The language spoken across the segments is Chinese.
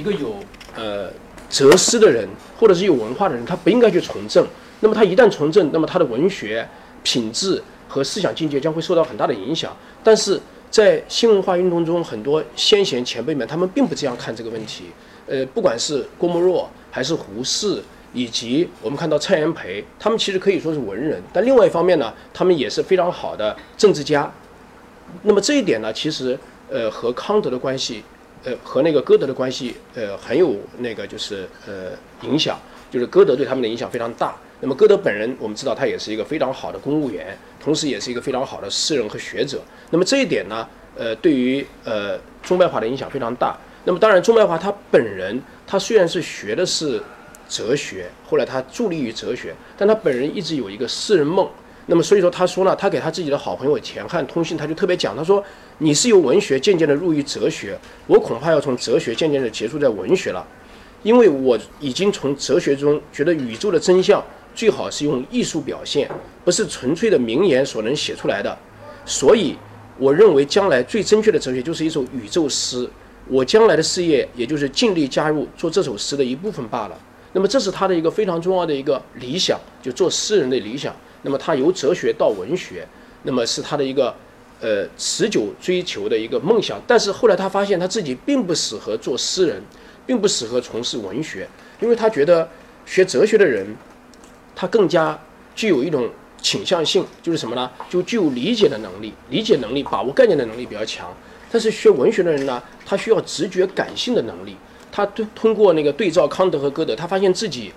一个有呃哲思的人，或者是有文化的人，他不应该去从政。那么他一旦从政，那么他的文学品质和思想境界将会受到很大的影响。但是在新文化运动中，很多先贤前辈们，他们并不这样看这个问题。呃，不管是郭沫若，还是胡适，以及我们看到蔡元培，他们其实可以说是文人，但另外一方面呢，他们也是非常好的政治家。那么这一点呢，其实呃和康德的关系。呃，和那个歌德的关系，呃，很有那个就是呃影响，就是歌德对他们的影响非常大。那么歌德本人，我们知道他也是一个非常好的公务员，同时也是一个非常好的诗人和学者。那么这一点呢，呃，对于呃中外华的影响非常大。那么当然，中外华他本人，他虽然是学的是哲学，后来他助力于哲学，但他本人一直有一个诗人梦。那么所以说，他说呢，他给他自己的好朋友钱汉通信，他就特别讲，他说：“你是由文学渐渐的入于哲学，我恐怕要从哲学渐渐的结束在文学了，因为我已经从哲学中觉得宇宙的真相最好是用艺术表现，不是纯粹的名言所能写出来的。所以，我认为将来最正确的哲学就是一首宇宙诗。我将来的事业也就是尽力加入做这首诗的一部分罢了。那么，这是他的一个非常重要的一个理想，就做诗人的理想。”那么他由哲学到文学，那么是他的一个呃持久追求的一个梦想。但是后来他发现他自己并不适合做诗人，并不适合从事文学，因为他觉得学哲学的人，他更加具有一种倾向性，就是什么呢？就具有理解的能力，理解能力、把握概念的能力比较强。但是学文学的人呢，他需要直觉感性的能力。他通通过那个对照康德和歌德，他发现自己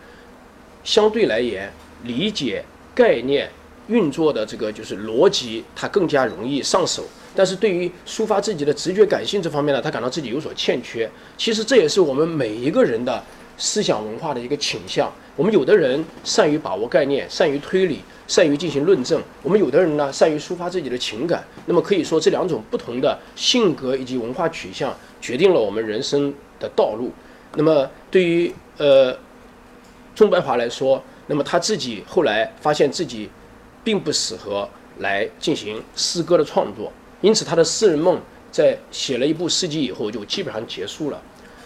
相对来言理解。概念运作的这个就是逻辑，它更加容易上手。但是对于抒发自己的直觉感性这方面呢，他感到自己有所欠缺。其实这也是我们每一个人的思想文化的一个倾向。我们有的人善于把握概念，善于推理，善于进行论证；我们有的人呢，善于抒发自己的情感。那么可以说，这两种不同的性格以及文化取向，决定了我们人生的道路。那么对于呃钟白华来说，那么他自己后来发现自己，并不适合来进行诗歌的创作，因此他的诗人梦在写了一部诗集以后就基本上结束了。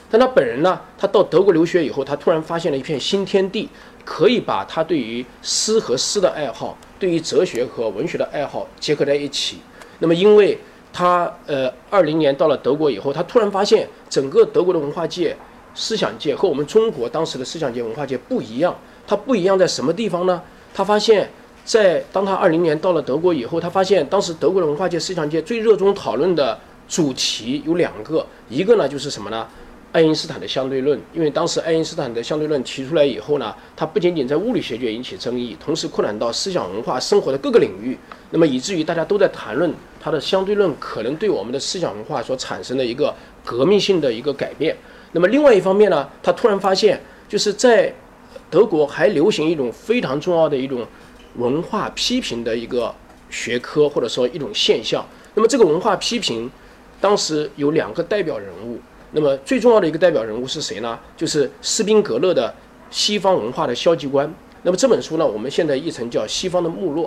但他本人呢，他到德国留学以后，他突然发现了一片新天地，可以把他对于诗和诗的爱好，对于哲学和文学的爱好结合在一起。那么因为他呃二零年到了德国以后，他突然发现整个德国的文化界、思想界和我们中国当时的思想界、文化界不一样。他不一样在什么地方呢？他发现，在当他二零年到了德国以后，他发现当时德国的文化界、思想界最热衷讨论的主题有两个，一个呢就是什么呢？爱因斯坦的相对论。因为当时爱因斯坦的相对论提出来以后呢，它不仅仅在物理学界引起争议，同时扩展到思想文化生活的各个领域。那么以至于大家都在谈论他的相对论可能对我们的思想文化所产生的一个革命性的一个改变。那么另外一方面呢，他突然发现就是在德国还流行一种非常重要的一种文化批评的一个学科，或者说一种现象。那么这个文化批评，当时有两个代表人物。那么最重要的一个代表人物是谁呢？就是斯宾格勒的《西方文化的消极观》。那么这本书呢，我们现在译成叫《西方的没落》。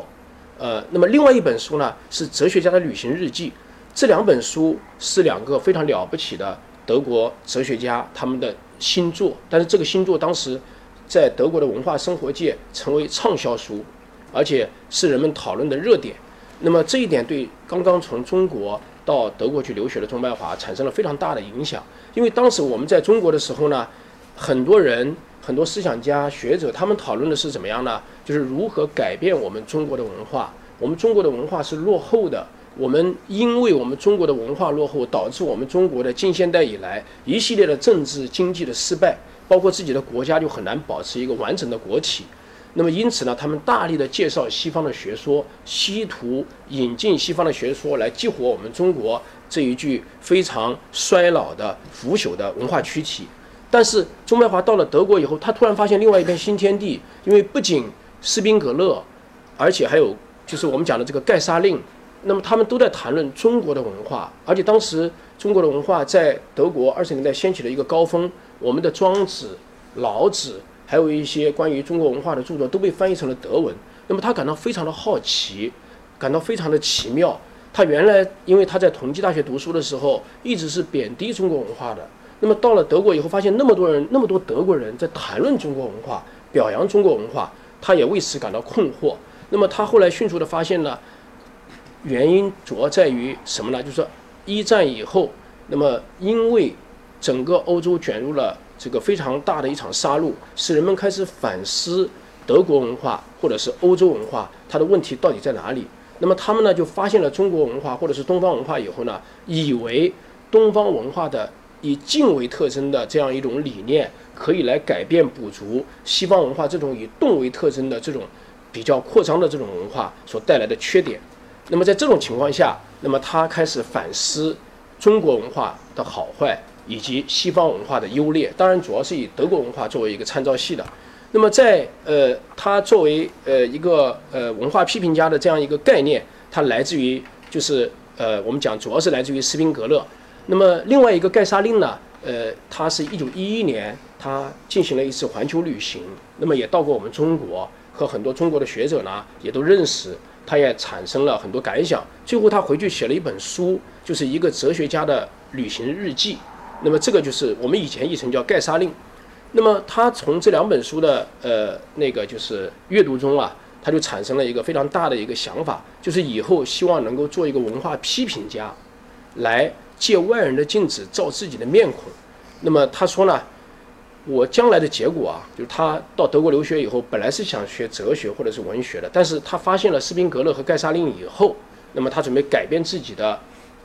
呃，那么另外一本书呢，是《哲学家的旅行日记》。这两本书是两个非常了不起的德国哲学家他们的新作，但是这个新作当时。在德国的文化生活界成为畅销书，而且是人们讨论的热点。那么这一点对刚刚从中国到德国去留学的钟白华产生了非常大的影响。因为当时我们在中国的时候呢，很多人、很多思想家、学者，他们讨论的是怎么样呢？就是如何改变我们中国的文化。我们中国的文化是落后的，我们因为我们中国的文化落后，导致我们中国的近现代以来一系列的政治经济的失败。包括自己的国家就很难保持一个完整的国体，那么因此呢，他们大力的介绍西方的学说，希图引进西方的学说来激活我们中国这一具非常衰老的腐朽的文化躯体。但是中白华到了德国以后，他突然发现另外一片新天地，因为不仅斯宾格勒，而且还有就是我们讲的这个盖沙令，那么他们都在谈论中国的文化，而且当时中国的文化在德国二十年代掀起了一个高峰，我们的庄子、老子。还有一些关于中国文化的著作都被翻译成了德文，那么他感到非常的好奇，感到非常的奇妙。他原来因为他在同济大学读书的时候，一直是贬低中国文化的。那么到了德国以后，发现那么多人，那么多德国人在谈论中国文化，表扬中国文化，他也为此感到困惑。那么他后来迅速的发现呢，原因主要在于什么呢？就是说一战以后，那么因为整个欧洲卷入了。这个非常大的一场杀戮，使人们开始反思德国文化或者是欧洲文化，它的问题到底在哪里？那么他们呢就发现了中国文化或者是东方文化以后呢，以为东方文化的以静为特征的这样一种理念，可以来改变补足西方文化这种以动为特征的这种比较扩张的这种文化所带来的缺点。那么在这种情况下，那么他开始反思中国文化的好坏。以及西方文化的优劣，当然主要是以德国文化作为一个参照系的。那么在呃，他作为呃一个呃文化批评家的这样一个概念，它来自于就是呃我们讲主要是来自于斯宾格勒。那么另外一个盖沙令呢，呃，他是一九一一年他进行了一次环球旅行，那么也到过我们中国，和很多中国的学者呢也都认识，他也产生了很多感想。最后他回去写了一本书，就是一个哲学家的旅行日记。那么这个就是我们以前译成叫盖沙令，那么他从这两本书的呃那个就是阅读中啊，他就产生了一个非常大的一个想法，就是以后希望能够做一个文化批评家，来借外人的镜子照自己的面孔。那么他说呢，我将来的结果啊，就是他到德国留学以后，本来是想学哲学或者是文学的，但是他发现了斯宾格勒和盖沙令以后，那么他准备改变自己的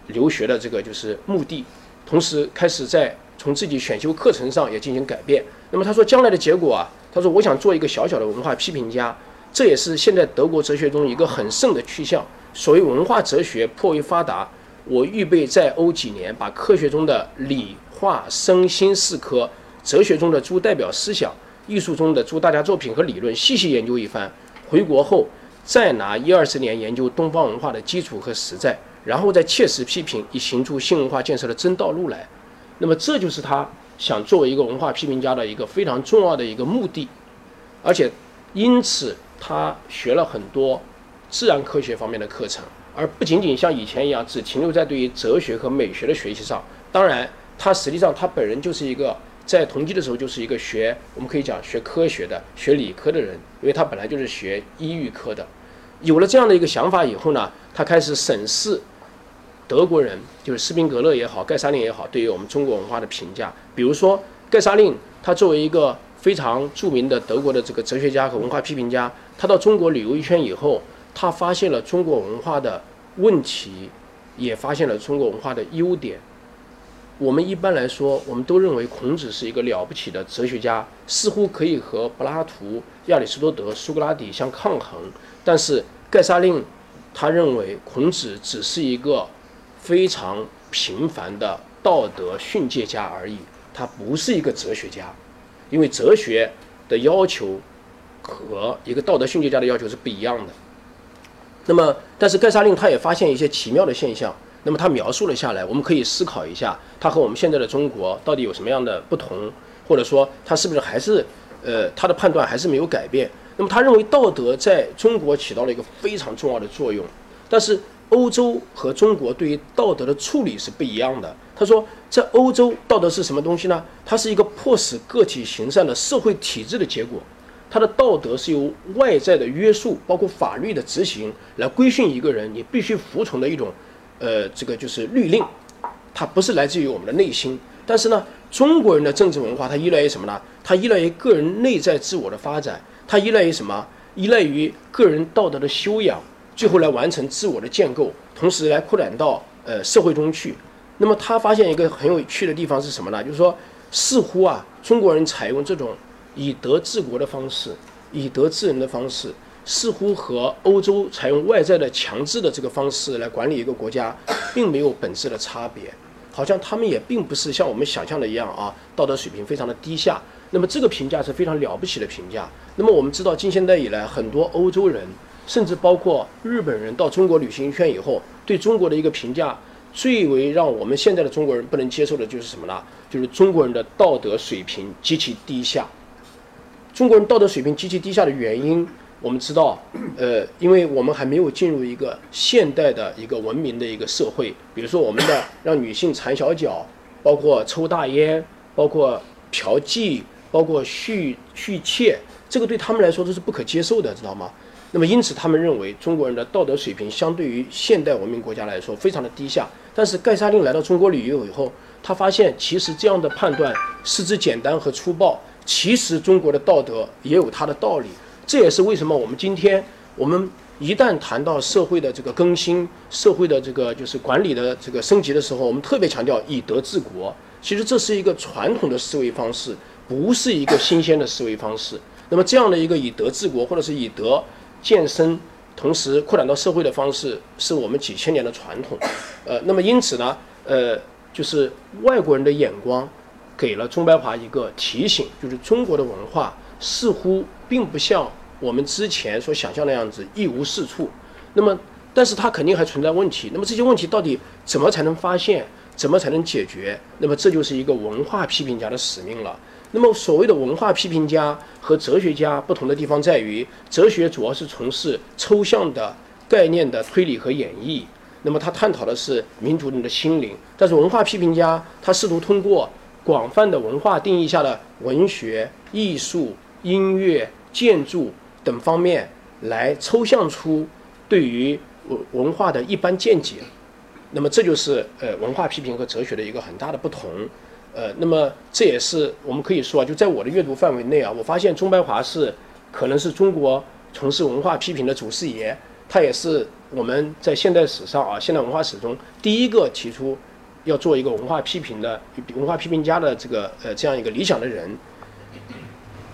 留学的这个就是目的。同时开始在从自己选修课程上也进行改变。那么他说将来的结果啊，他说我想做一个小小的文化批评家，这也是现在德国哲学中一个很盛的趋向。所谓文化哲学颇为发达，我预备在欧几年，把科学中的理化生心四科，哲学中的诸代表思想，艺术中的诸大家作品和理论细细研究一番。回国后再拿一二十年研究东方文化的基础和实在。然后再切实批评，以行出新文化建设的真道路来。那么这就是他想作为一个文化批评家的一个非常重要的一个目的。而且，因此他学了很多自然科学方面的课程，而不仅仅像以前一样只停留在对于哲学和美学的学习上。当然，他实际上他本人就是一个在同济的时候就是一个学我们可以讲学科学的、学理科的人，因为他本来就是学医育科的。有了这样的一个想法以后呢，他开始审视。德国人就是斯宾格勒也好，盖沙令也好，对于我们中国文化的评价，比如说盖沙令，他作为一个非常著名的德国的这个哲学家和文化批评家，他到中国旅游一圈以后，他发现了中国文化的问题，也发现了中国文化的优点。我们一般来说，我们都认为孔子是一个了不起的哲学家，似乎可以和柏拉图、亚里士多德、苏格拉底相抗衡。但是盖沙令，他认为孔子只是一个。非常平凡的道德训诫家而已，他不是一个哲学家，因为哲学的要求和一个道德训诫家的要求是不一样的。那么，但是盖沙令他也发现一些奇妙的现象，那么他描述了下来，我们可以思考一下，他和我们现在的中国到底有什么样的不同，或者说他是不是还是呃他的判断还是没有改变？那么他认为道德在中国起到了一个非常重要的作用，但是。欧洲和中国对于道德的处理是不一样的。他说，在欧洲，道德是什么东西呢？它是一个迫使个体行善的社会体制的结果。它的道德是由外在的约束，包括法律的执行，来规训一个人，你必须服从的一种，呃，这个就是律令。它不是来自于我们的内心。但是呢，中国人的政治文化，它依赖于什么呢？它依赖于个人内在自我的发展。它依赖于什么？依赖于个人道德的修养。最后来完成自我的建构，同时来扩展到呃社会中去。那么他发现一个很有趣的地方是什么呢？就是说，似乎啊中国人采用这种以德治国的方式，以德治人的方式，似乎和欧洲采用外在的强制的这个方式来管理一个国家，并没有本质的差别。好像他们也并不是像我们想象的一样啊，道德水平非常的低下。那么这个评价是非常了不起的评价。那么我们知道，近现代以来，很多欧洲人，甚至包括日本人到中国旅行一圈以后，对中国的一个评价，最为让我们现在的中国人不能接受的就是什么呢？就是中国人的道德水平极其低下。中国人道德水平极其低下的原因。我们知道，呃，因为我们还没有进入一个现代的一个文明的一个社会，比如说我们的让女性缠小脚，包括抽大烟，包括嫖妓，包括续续妾，这个对他们来说都是不可接受的，知道吗？那么因此，他们认为中国人的道德水平相对于现代文明国家来说非常的低下。但是盖沙令来到中国旅游以后，他发现其实这样的判断失之简单和粗暴，其实中国的道德也有它的道理。这也是为什么我们今天，我们一旦谈到社会的这个更新、社会的这个就是管理的这个升级的时候，我们特别强调以德治国。其实这是一个传统的思维方式，不是一个新鲜的思维方式。那么这样的一个以德治国，或者是以德健身，同时扩展到社会的方式，是我们几千年的传统。呃，那么因此呢，呃，就是外国人的眼光给了钟白华一个提醒，就是中国的文化似乎。并不像我们之前所想象那样子一无是处，那么，但是它肯定还存在问题。那么这些问题到底怎么才能发现，怎么才能解决？那么这就是一个文化批评家的使命了。那么所谓的文化批评家和哲学家不同的地方在于，哲学主要是从事抽象的概念的推理和演绎，那么他探讨的是民族人的心灵。但是文化批评家他试图通过广泛的文化定义下的文学、艺术。音乐、建筑等方面来抽象出对于文文化的一般见解，那么这就是呃文化批评和哲学的一个很大的不同，呃，那么这也是我们可以说啊，就在我的阅读范围内啊，我发现钟白华是可能是中国从事文化批评的祖师爷，他也是我们在现代史上啊现代文化史中第一个提出要做一个文化批评的文化批评家的这个呃这样一个理想的人。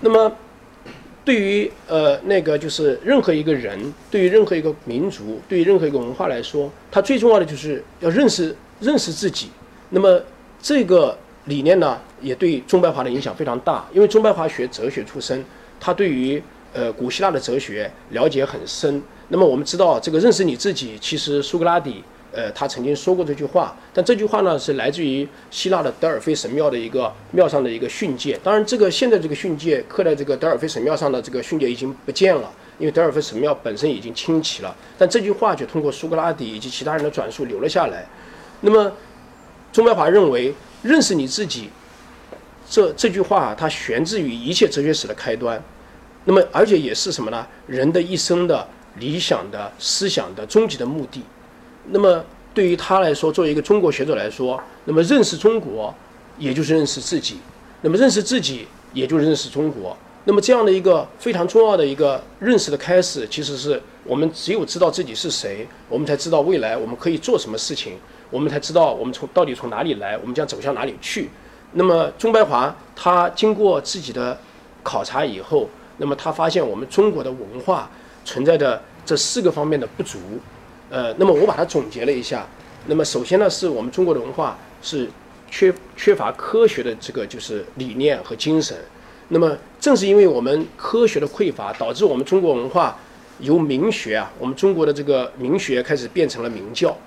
那么，对于呃那个就是任何一个人，对于任何一个民族，对于任何一个文化来说，他最重要的就是要认识认识自己。那么这个理念呢，也对钟白华的影响非常大，因为钟白华学哲学出身，他对于呃古希腊的哲学了解很深。那么我们知道，这个认识你自己，其实苏格拉底。呃，他曾经说过这句话，但这句话呢是来自于希腊的德尔菲神庙的一个庙上的一个训诫。当然，这个现在这个训诫刻在这个德尔菲神庙上的这个训诫已经不见了，因为德尔菲神庙本身已经清奇了。但这句话却通过苏格拉底以及其他人的转述留了下来。那么，钟白华认为，认识你自己，这这句话它悬置于一切哲学史的开端。那么，而且也是什么呢？人的一生的理想的思想的终极的目的。那么对于他来说，作为一个中国学者来说，那么认识中国，也就是认识自己；那么认识自己，也就是认识中国。那么这样的一个非常重要的一个认识的开始，其实是我们只有知道自己是谁，我们才知道未来我们可以做什么事情，我们才知道我们从到底从哪里来，我们将走向哪里去。那么钟白华他经过自己的考察以后，那么他发现我们中国的文化存在的这四个方面的不足。呃，那么我把它总结了一下。那么首先呢，是我们中国的文化是缺缺乏科学的这个就是理念和精神。那么正是因为我们科学的匮乏，导致我们中国文化由民学啊，我们中国的这个民学开始变成了民教。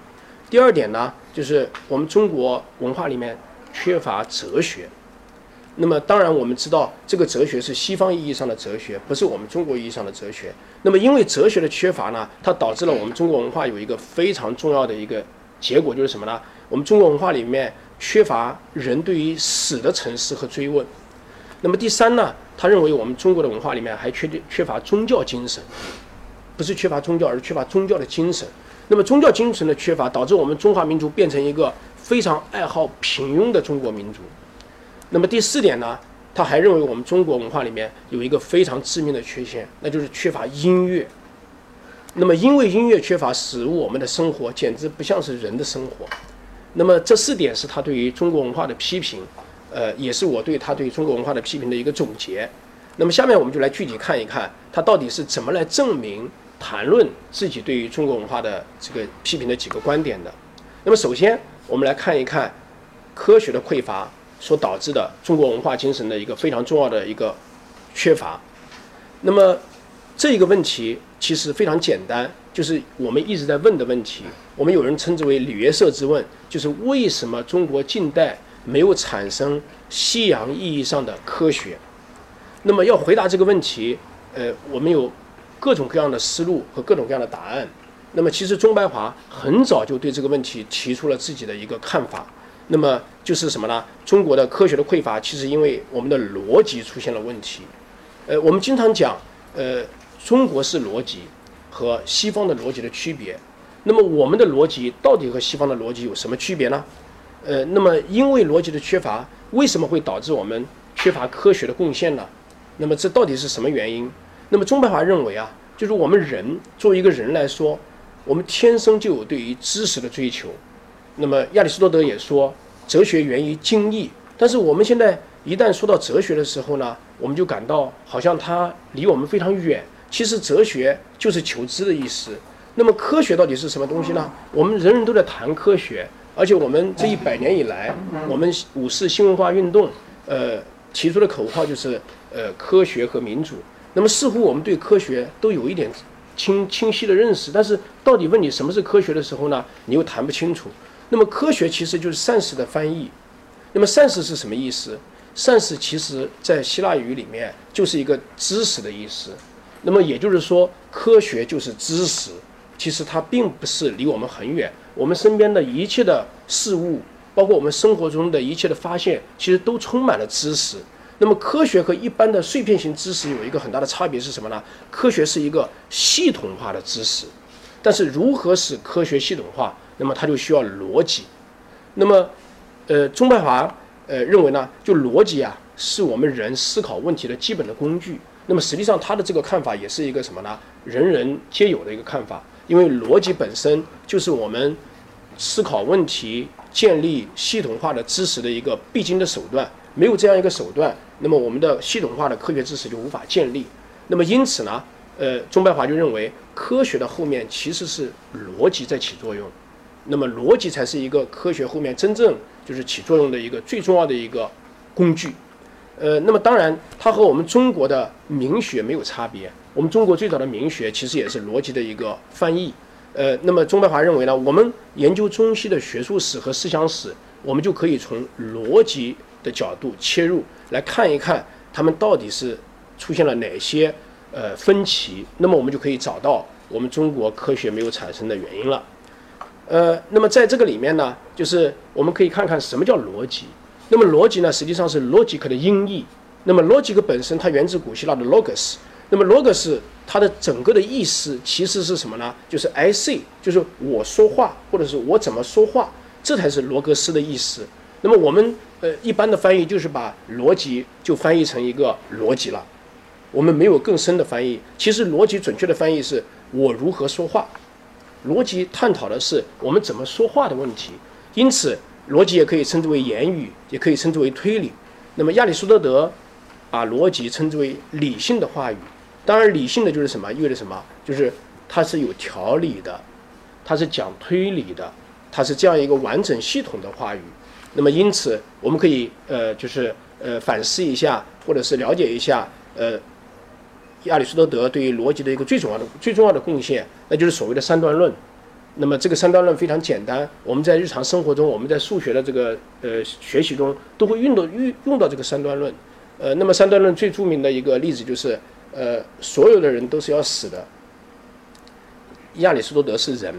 第二点呢，就是我们中国文化里面缺乏哲学。那么当然，我们知道这个哲学是西方意义上的哲学，不是我们中国意义上的哲学。那么因为哲学的缺乏呢，它导致了我们中国文化有一个非常重要的一个结果，就是什么呢？我们中国文化里面缺乏人对于死的沉思和追问。那么第三呢，他认为我们中国的文化里面还缺缺乏宗教精神，不是缺乏宗教，而是缺乏宗教的精神。那么宗教精神的缺乏，导致我们中华民族变成一个非常爱好平庸的中国民族。那么第四点呢，他还认为我们中国文化里面有一个非常致命的缺陷，那就是缺乏音乐。那么因为音乐缺乏，使我们的生活简直不像是人的生活。那么这四点是他对于中国文化的批评，呃，也是我对他对中国文化的批评的一个总结。那么下面我们就来具体看一看，他到底是怎么来证明、谈论自己对于中国文化的这个批评的几个观点的。那么首先，我们来看一看科学的匮乏所导致的中国文化精神的一个非常重要的一个缺乏。那么这一个问题其实非常简单，就是我们一直在问的问题。我们有人称之为“里约瑟之问”，就是为什么中国近代没有产生西洋意义上的科学？那么要回答这个问题，呃，我们有各种各样的思路和各种各样的答案。那么其实钟白华很早就对这个问题提出了自己的一个看法。那么就是什么呢？中国的科学的匮乏，其实因为我们的逻辑出现了问题。呃，我们经常讲，呃，中国式逻辑和西方的逻辑的区别。那么我们的逻辑到底和西方的逻辑有什么区别呢？呃，那么因为逻辑的缺乏，为什么会导致我们缺乏科学的贡献呢？那么这到底是什么原因？那么钟白华认为啊，就是我们人作为一个人来说，我们天生就有对于知识的追求。那么亚里士多德也说，哲学源于精义。但是我们现在一旦说到哲学的时候呢，我们就感到好像它离我们非常远。其实哲学就是求知的意思。那么科学到底是什么东西呢？我们人人都在谈科学，而且我们这一百年以来，我们五四新文化运动，呃，提出的口号就是呃科学和民主。那么似乎我们对科学都有一点清清晰的认识，但是到底问你什么是科学的时候呢，你又谈不清楚。那么科学其实就是善事的翻译。那么善事是什么意思？善事其实在希腊语里面就是一个知识的意思。那么也就是说，科学就是知识。其实它并不是离我们很远，我们身边的一切的事物，包括我们生活中的一切的发现，其实都充满了知识。那么科学和一般的碎片型知识有一个很大的差别是什么呢？科学是一个系统化的知识，但是如何使科学系统化？那么它就需要逻辑。那么，呃，钟白华呃认为呢，就逻辑啊，是我们人思考问题的基本的工具。那么实际上他的这个看法也是一个什么呢？人人皆有的一个看法。因为逻辑本身就是我们思考问题、建立系统化的知识的一个必经的手段。没有这样一个手段，那么我们的系统化的科学知识就无法建立。那么因此呢，呃，钟白华就认为，科学的后面其实是逻辑在起作用。那么逻辑才是一个科学后面真正就是起作用的一个最重要的一个工具。呃，那么当然，它和我们中国的明学没有差别。我们中国最早的明学其实也是逻辑的一个翻译。呃，那么钟白华认为呢，我们研究中西的学术史和思想史，我们就可以从逻辑的角度切入，来看一看他们到底是出现了哪些呃分歧。那么我们就可以找到我们中国科学没有产生的原因了。呃，那么在这个里面呢，就是我们可以看看什么叫逻辑。那么逻辑呢，实际上是 logic 的音译。那么 logic 本身它源自古希腊的 logos。那么 logos 它的整个的意思其实是什么呢？就是 I say，就是我说话，或者是我怎么说话，这才是罗格斯的意思。那么我们呃一般的翻译就是把逻辑就翻译成一个逻辑了。我们没有更深的翻译。其实逻辑准确的翻译是我如何说话。逻辑探讨的是我们怎么说话的问题。因此。逻辑也可以称之为言语，也可以称之为推理。那么亚里士多德把逻辑称之为理性的话语。当然，理性的就是什么？意味着什么？就是它是有条理的，它是讲推理的，它是这样一个完整系统的话语。那么，因此我们可以呃，就是呃反思一下，或者是了解一下呃亚里士多德对于逻辑的一个最重要的、最重要的贡献，那就是所谓的三段论。那么这个三段论非常简单，我们在日常生活中，我们在数学的这个呃学习中都会用到用用到这个三段论。呃，那么三段论最著名的一个例子就是，呃，所有的人都是要死的。亚里士多德是人，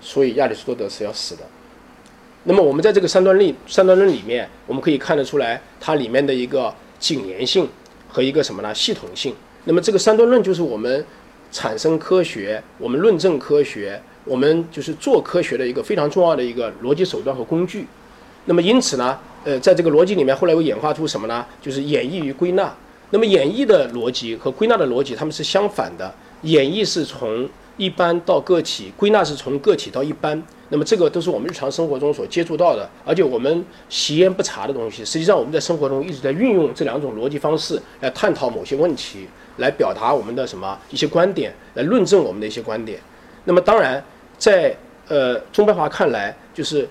所以亚里士多德是要死的。那么我们在这个三段论三段论里面，我们可以看得出来它里面的一个紧连性和一个什么呢？系统性。那么这个三段论就是我们。产生科学，我们论证科学，我们就是做科学的一个非常重要的一个逻辑手段和工具。那么因此呢，呃，在这个逻辑里面，后来又演化出什么呢？就是演绎与归纳。那么演绎的逻辑和归纳的逻辑，它们是相反的。演绎是从一般到个体，归纳是从个体到一般。那么这个都是我们日常生活中所接触到的，而且我们习焉不察的东西。实际上我们在生活中一直在运用这两种逻辑方式来探讨某些问题，来表达我们的什么一些观点，来论证我们的一些观点。那么当然，在呃钟白华看来，就是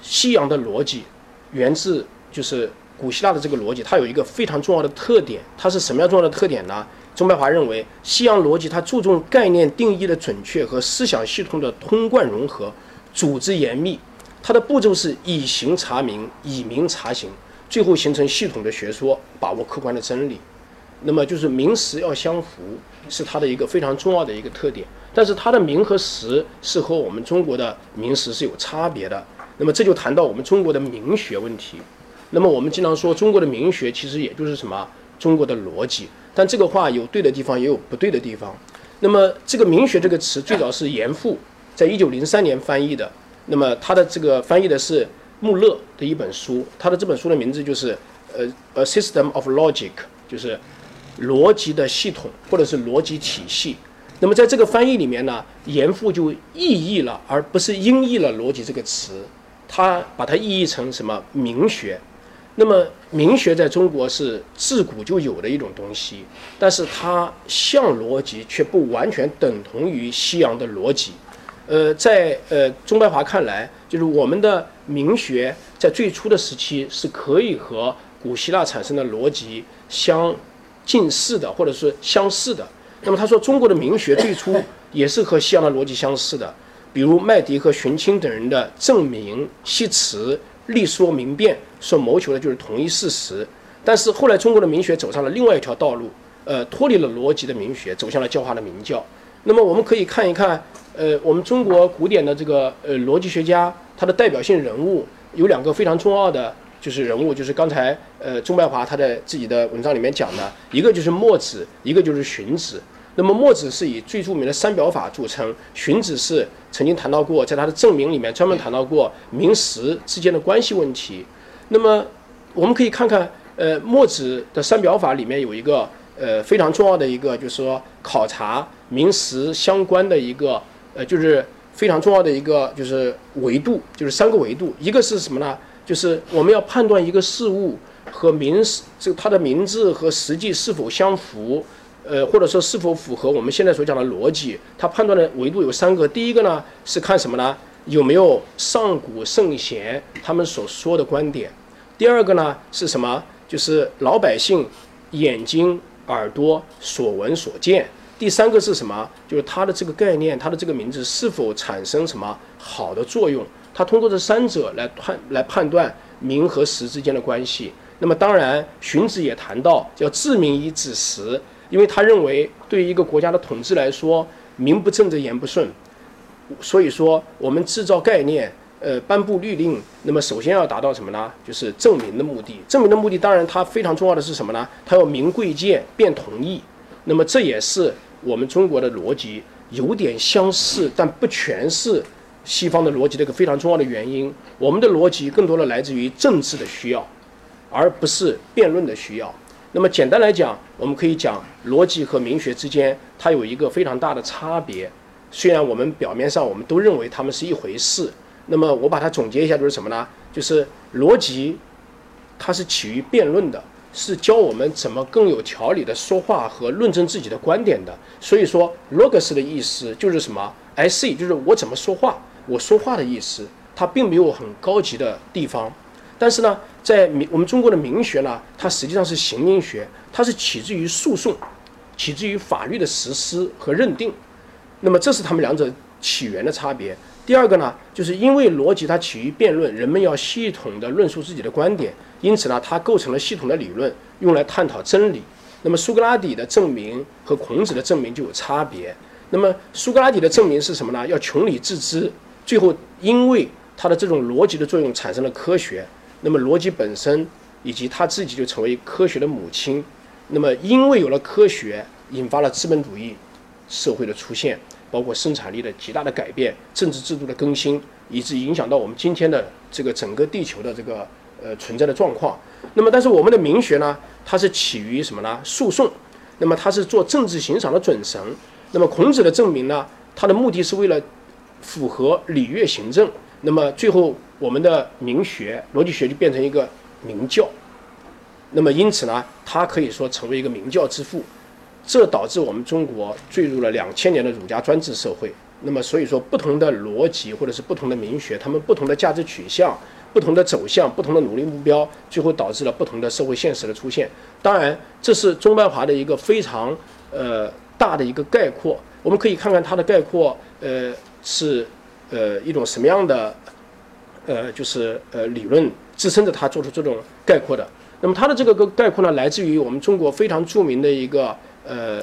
西洋的逻辑源自就是古希腊的这个逻辑，它有一个非常重要的特点，它是什么样重要的特点呢？钟白华认为，西洋逻辑它注重概念定义的准确和思想系统的通贯融合。组织严密，它的步骤是以形查明，以名查形，最后形成系统的学说，把握客观的真理。那么就是名实要相符，是它的一个非常重要的一个特点。但是它的名和实是和我们中国的名实是有差别的。那么这就谈到我们中国的名学问题。那么我们经常说中国的名学其实也就是什么中国的逻辑，但这个话有对的地方，也有不对的地方。那么这个名学这个词最早是严复。在一九零三年翻译的，那么他的这个翻译的是穆勒的一本书，他的这本书的名字就是呃，A System of Logic，就是逻辑的系统或者是逻辑体系。那么在这个翻译里面呢，严复就意译了，而不是音译了“逻辑”这个词，他把它意译成什么名学。那么名学在中国是自古就有的一种东西，但是它像逻辑，却不完全等同于西洋的逻辑。呃，在呃钟白华看来，就是我们的名学在最初的时期是可以和古希腊产生的逻辑相近似的，或者是相似的。那么他说，中国的名学最初也是和西洋的逻辑相似的，比如麦迪和荀卿等人的证明、析辞、立说明辩所谋求的就是统一事实。但是后来中国的名学走上了另外一条道路，呃，脱离了逻辑的名学，走向了教化的名教。那么我们可以看一看。呃，我们中国古典的这个呃逻辑学家，他的代表性人物有两个非常重要的，就是人物，就是刚才呃钟白华他在自己的文章里面讲的，一个就是墨子，一个就是荀子。那么墨子是以最著名的三表法著称，荀子是曾经谈到过，在他的证明里面专门谈到过名实之间的关系问题。那么我们可以看看，呃，墨子的三表法里面有一个呃非常重要的一个，就是说考察名实相关的一个。呃，就是非常重要的一个，就是维度，就是三个维度。一个是什么呢？就是我们要判断一个事物和名实，这个它的名字和实际是否相符，呃，或者说是否符合我们现在所讲的逻辑。它判断的维度有三个。第一个呢是看什么呢？有没有上古圣贤他们所说的观点。第二个呢是什么？就是老百姓眼睛、耳朵所闻所见。第三个是什么？就是它的这个概念，它的这个名字是否产生什么好的作用？它通过这三者来判来判断名和实之间的关系。那么当然，荀子也谈到叫治名以治实，因为他认为对于一个国家的统治来说，名不正则言不顺。所以说，我们制造概念，呃，颁布律令，那么首先要达到什么呢？就是证明的目的。证明的目的，当然它非常重要的是什么呢？它要明贵贱，辨同义。那么这也是。我们中国的逻辑有点相似，但不全是西方的逻辑的一个非常重要的原因。我们的逻辑更多的来自于政治的需要，而不是辩论的需要。那么简单来讲，我们可以讲逻辑和名学之间它有一个非常大的差别。虽然我们表面上我们都认为它们是一回事，那么我把它总结一下就是什么呢？就是逻辑它是起于辩论的。是教我们怎么更有条理的说话和论证自己的观点的。所以说，logos 的意思就是什么？I say 就是我怎么说话，我说话的意思。它并没有很高级的地方。但是呢，在民我们中国的民学呢，它实际上是行民学，它是起自于诉讼，起自于法律的实施和认定。那么这是他们两者起源的差别。第二个呢，就是因为逻辑它起于辩论，人们要系统的论述自己的观点。因此呢，它构成了系统的理论，用来探讨真理。那么苏格拉底的证明和孔子的证明就有差别。那么苏格拉底的证明是什么呢？要穷理自知，最后因为他的这种逻辑的作用产生了科学。那么逻辑本身以及他自己就成为科学的母亲。那么因为有了科学，引发了资本主义社会的出现，包括生产力的极大的改变、政治制度的更新，以致影响到我们今天的这个整个地球的这个。呃，存在的状况。那么，但是我们的民学呢，它是起于什么呢？诉讼。那么，它是做政治刑赏的准绳。那么，孔子的证明呢，它的目的是为了符合礼乐行政。那么最后，我们的民学逻辑学就变成一个名教。那么因此呢，它可以说成为一个名教之父。这导致我们中国坠入了两千年的儒家专制社会。那么所以说，不同的逻辑或者是不同的名学，他们不同的价值取向、不同的走向、不同的努力目标，最后导致了不同的社会现实的出现。当然，这是中白华的一个非常呃大的一个概括。我们可以看看它的概括，呃是呃一种什么样的呃就是呃理论支撑着他做出这种概括的。那么他的这个个概括呢，来自于我们中国非常著名的一个呃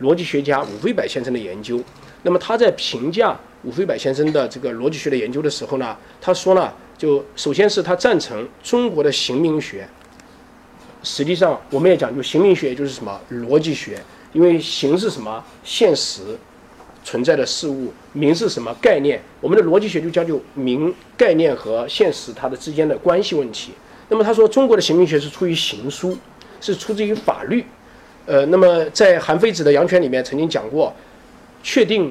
逻辑学家伍飞柏先生的研究。那么他在评价伍飞柏先生的这个逻辑学的研究的时候呢，他说呢，就首先是他赞成中国的行名学。实际上，我们也讲，就行名学就是什么逻辑学，因为行是什么现实存在的事物，名是什么概念。我们的逻辑学就讲究名概念和现实它的之间的关系问题。那么他说，中国的行名学是出于行书，是出自于法律。呃，那么在韩非子的《阳泉》里面曾经讲过。确定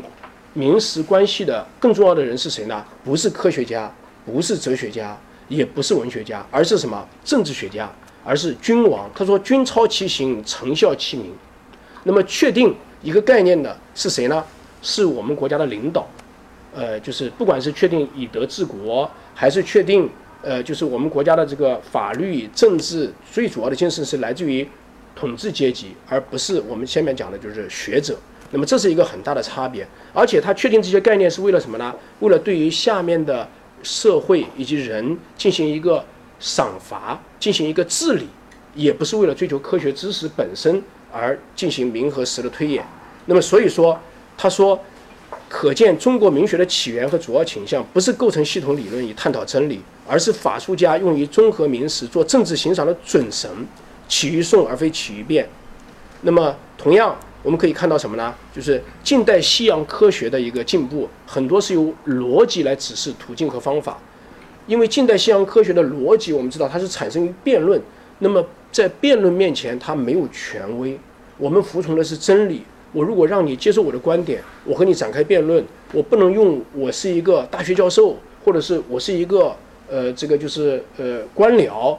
名实关系的更重要的人是谁呢？不是科学家，不是哲学家，也不是文学家，而是什么政治学家？而是君王。他说：“君操其行，臣效其名。”那么确定一个概念的是谁呢？是我们国家的领导。呃，就是不管是确定以德治国，还是确定呃，就是我们国家的这个法律、政治，最主要的精神是来自于统治阶级，而不是我们下面讲的就是学者。那么这是一个很大的差别，而且他确定这些概念是为了什么呢？为了对于下面的社会以及人进行一个赏罚，进行一个治理，也不是为了追求科学知识本身而进行名和实的推演。那么所以说，他说，可见中国名学的起源和主要倾向不是构成系统理论以探讨真理，而是法术家用于综合名实做政治行赏的准绳，起于宋而非起于变。那么同样。我们可以看到什么呢？就是近代西洋科学的一个进步，很多是由逻辑来指示途径和方法。因为近代西洋科学的逻辑，我们知道它是产生于辩论。那么在辩论面前，它没有权威，我们服从的是真理。我如果让你接受我的观点，我和你展开辩论，我不能用我是一个大学教授，或者是我是一个呃这个就是呃官僚。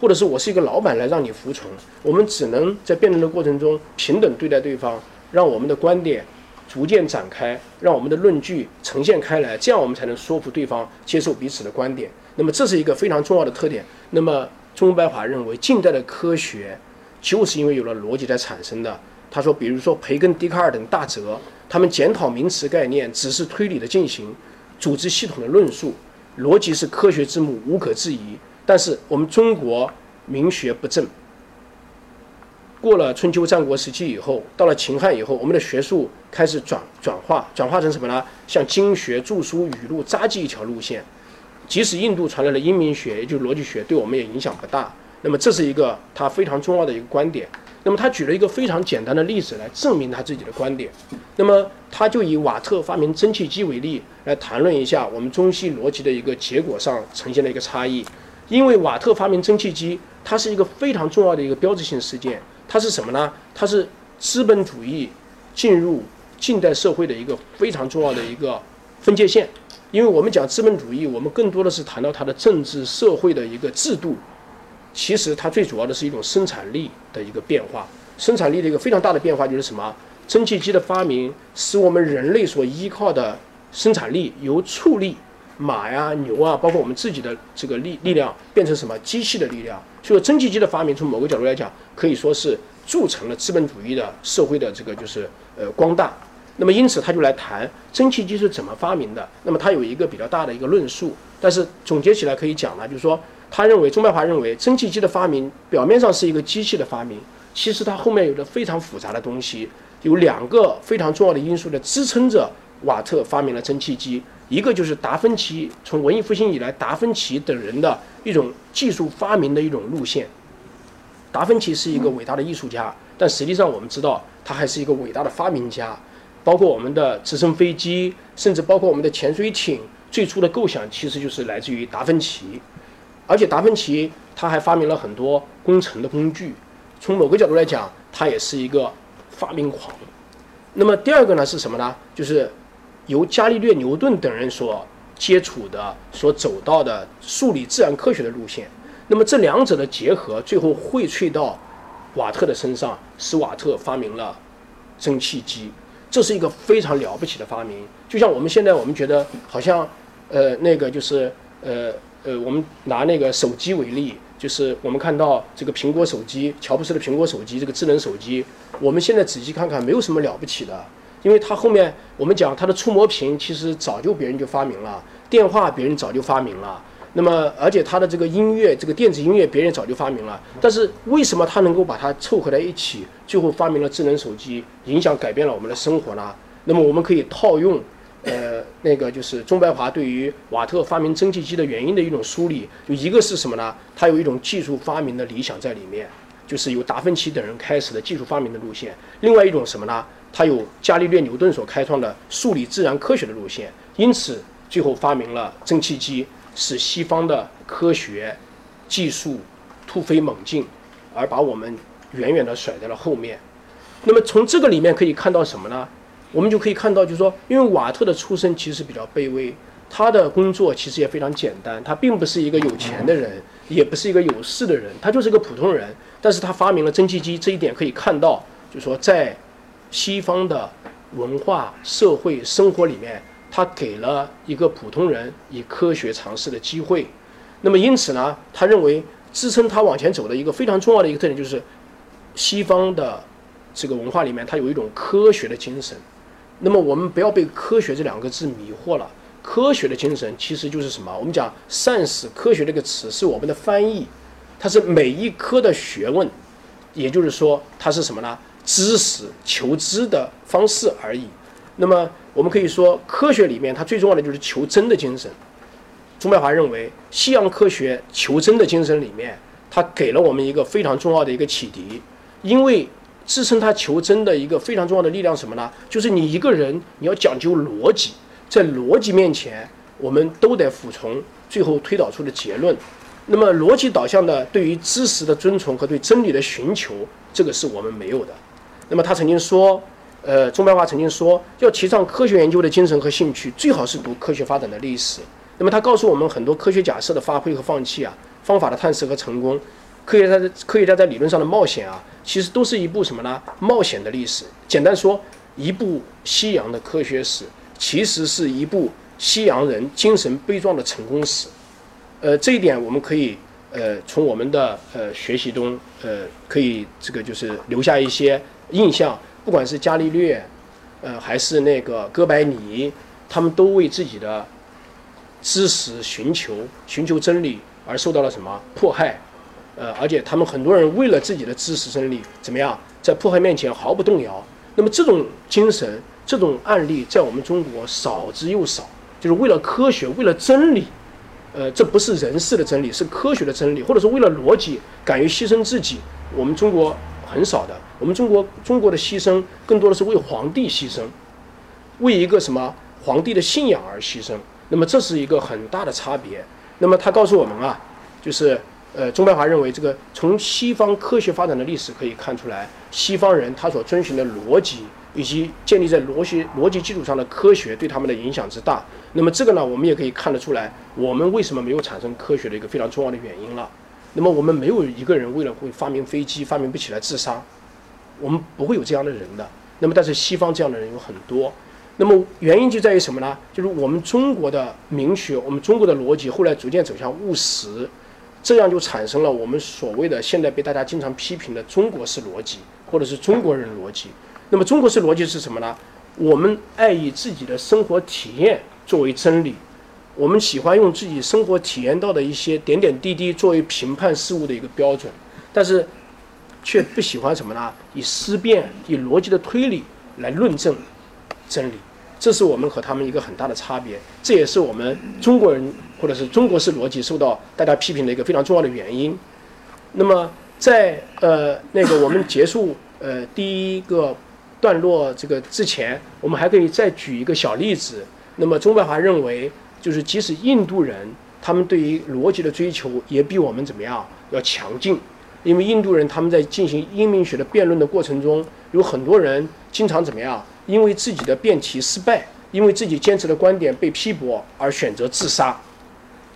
或者是我是一个老板来让你服从，我们只能在辩论的过程中平等对待对方，让我们的观点逐渐展开，让我们的论据呈现开来，这样我们才能说服对方接受彼此的观点。那么这是一个非常重要的特点。那么钟白华认为，近代的科学就是因为有了逻辑才产生的。他说，比如说培根、笛卡尔等大哲，他们检讨名词概念，只是推理的进行，组织系统的论述，逻辑是科学之母，无可置疑。但是我们中国名学不振，过了春秋战国时期以后，到了秦汉以后，我们的学术开始转转化，转化成什么呢？像经学、著书、语录、札记一条路线。即使印度传来了英明学，也就是逻辑学，对我们也影响不大。那么这是一个他非常重要的一个观点。那么他举了一个非常简单的例子来证明他自己的观点。那么他就以瓦特发明蒸汽机为例，来谈论一下我们中西逻辑的一个结果上呈现的一个差异。因为瓦特发明蒸汽机，它是一个非常重要的一个标志性事件。它是什么呢？它是资本主义进入近代社会的一个非常重要的一个分界线。因为我们讲资本主义，我们更多的是谈到它的政治社会的一个制度。其实它最主要的是一种生产力的一个变化。生产力的一个非常大的变化就是什么？蒸汽机的发明使我们人类所依靠的生产力由畜力。马呀、牛啊，包括我们自己的这个力力量，变成什么机器的力量？所以说，蒸汽机的发明，从某个角度来讲，可以说是铸成了资本主义的社会的这个就是呃光大。那么，因此他就来谈蒸汽机是怎么发明的。那么，他有一个比较大的一个论述。但是总结起来可以讲呢，就是说，他认为钟白华认为蒸汽机的发明表面上是一个机器的发明，其实它后面有着非常复杂的东西，有两个非常重要的因素在支撑着瓦特发明了蒸汽机。一个就是达芬奇，从文艺复兴以来，达芬奇等人的一种技术发明的一种路线。达芬奇是一个伟大的艺术家，但实际上我们知道，他还是一个伟大的发明家。包括我们的直升飞机，甚至包括我们的潜水艇，最初的构想其实就是来自于达芬奇。而且达芬奇他还发明了很多工程的工具。从某个角度来讲，他也是一个发明狂。那么第二个呢是什么呢？就是。由伽利略、牛顿等人所接触的、所走到的数理自然科学的路线。那么这两者的结合，最后荟萃到瓦特的身上，使瓦特发明了蒸汽机。这是一个非常了不起的发明。就像我们现在，我们觉得好像，呃，那个就是呃呃，我们拿那个手机为例。就是我们看到这个苹果手机，乔布斯的苹果手机，这个智能手机，我们现在仔细看看，没有什么了不起的，因为它后面我们讲它的触摸屏，其实早就别人就发明了，电话别人早就发明了，那么而且它的这个音乐，这个电子音乐别人早就发明了，但是为什么它能够把它凑合在一起，最后发明了智能手机，影响改变了我们的生活呢？那么我们可以套用。呃，那个就是钟白华对于瓦特发明蒸汽机的原因的一种梳理，就一个是什么呢？他有一种技术发明的理想在里面，就是由达芬奇等人开始的技术发明的路线。另外一种什么呢？他有伽利略、牛顿所开创的数理自然科学的路线，因此最后发明了蒸汽机，使西方的科学技术突飞猛进，而把我们远远的甩在了后面。那么从这个里面可以看到什么呢？我们就可以看到，就是说，因为瓦特的出身其实比较卑微，他的工作其实也非常简单，他并不是一个有钱的人，也不是一个有势的人，他就是一个普通人。但是他发明了蒸汽机，这一点可以看到，就是说，在西方的文化、社会生活里面，他给了一个普通人以科学尝试的机会。那么，因此呢，他认为支撑他往前走的一个非常重要的一个特点，就是西方的这个文化里面，它有一种科学的精神。那么我们不要被“科学”这两个字迷惑了。科学的精神其实就是什么？我们讲“善使科学”这个词是我们的翻译，它是每一科的学问，也就是说它是什么呢？知识求知的方式而已。那么我们可以说，科学里面它最重要的就是求真的精神。钟白华认为，西洋科学求真的精神里面，它给了我们一个非常重要的一个启迪，因为。支撑它求真的一个非常重要的力量什么呢？就是你一个人，你要讲究逻辑，在逻辑面前，我们都得服从最后推导出的结论。那么，逻辑导向的对于知识的遵从和对真理的寻求，这个是我们没有的。那么，他曾经说，呃，钟白华曾经说，要提倡科学研究的精神和兴趣，最好是读科学发展的历史。那么，他告诉我们很多科学假设的发挥和放弃啊，方法的探索和成功。科学家科学家在理论上的冒险啊，其实都是一部什么呢？冒险的历史。简单说，一部西洋的科学史，其实是一部西洋人精神悲壮的成功史。呃，这一点我们可以呃从我们的呃学习中呃可以这个就是留下一些印象。不管是伽利略，呃还是那个哥白尼，他们都为自己的知识寻求寻求真理而受到了什么迫害。呃，而且他们很多人为了自己的知识真理，怎么样，在迫害面前毫不动摇。那么这种精神、这种案例，在我们中国少之又少。就是为了科学，为了真理，呃，这不是人事的真理，是科学的真理，或者是为了逻辑，敢于牺牲自己。我们中国很少的，我们中国中国的牺牲更多的是为皇帝牺牲，为一个什么皇帝的信仰而牺牲。那么这是一个很大的差别。那么他告诉我们啊，就是。呃，钟白华认为，这个从西方科学发展的历史可以看出来，西方人他所遵循的逻辑以及建立在逻辑逻辑基础上的科学对他们的影响之大。那么这个呢，我们也可以看得出来，我们为什么没有产生科学的一个非常重要的原因了。那么我们没有一个人为了会发明飞机发明不起来自杀，我们不会有这样的人的。那么但是西方这样的人有很多。那么原因就在于什么呢？就是我们中国的明学，我们中国的逻辑后来逐渐走向务实。这样就产生了我们所谓的现在被大家经常批评的中国式逻辑，或者是中国人逻辑。那么中国式逻辑是什么呢？我们爱以自己的生活体验作为真理，我们喜欢用自己生活体验到的一些点点滴滴作为评判事物的一个标准，但是却不喜欢什么呢？以思辨、以逻辑的推理来论证真理。这是我们和他们一个很大的差别，这也是我们中国人或者是中国式逻辑受到大家批评的一个非常重要的原因。那么，在呃那个我们结束呃第一个段落这个之前，我们还可以再举一个小例子。那么，钟白华认为，就是即使印度人他们对于逻辑的追求也比我们怎么样要强劲，因为印度人他们在进行英明学的辩论的过程中，有很多人经常怎么样？因为自己的辩题失败，因为自己坚持的观点被批驳而选择自杀。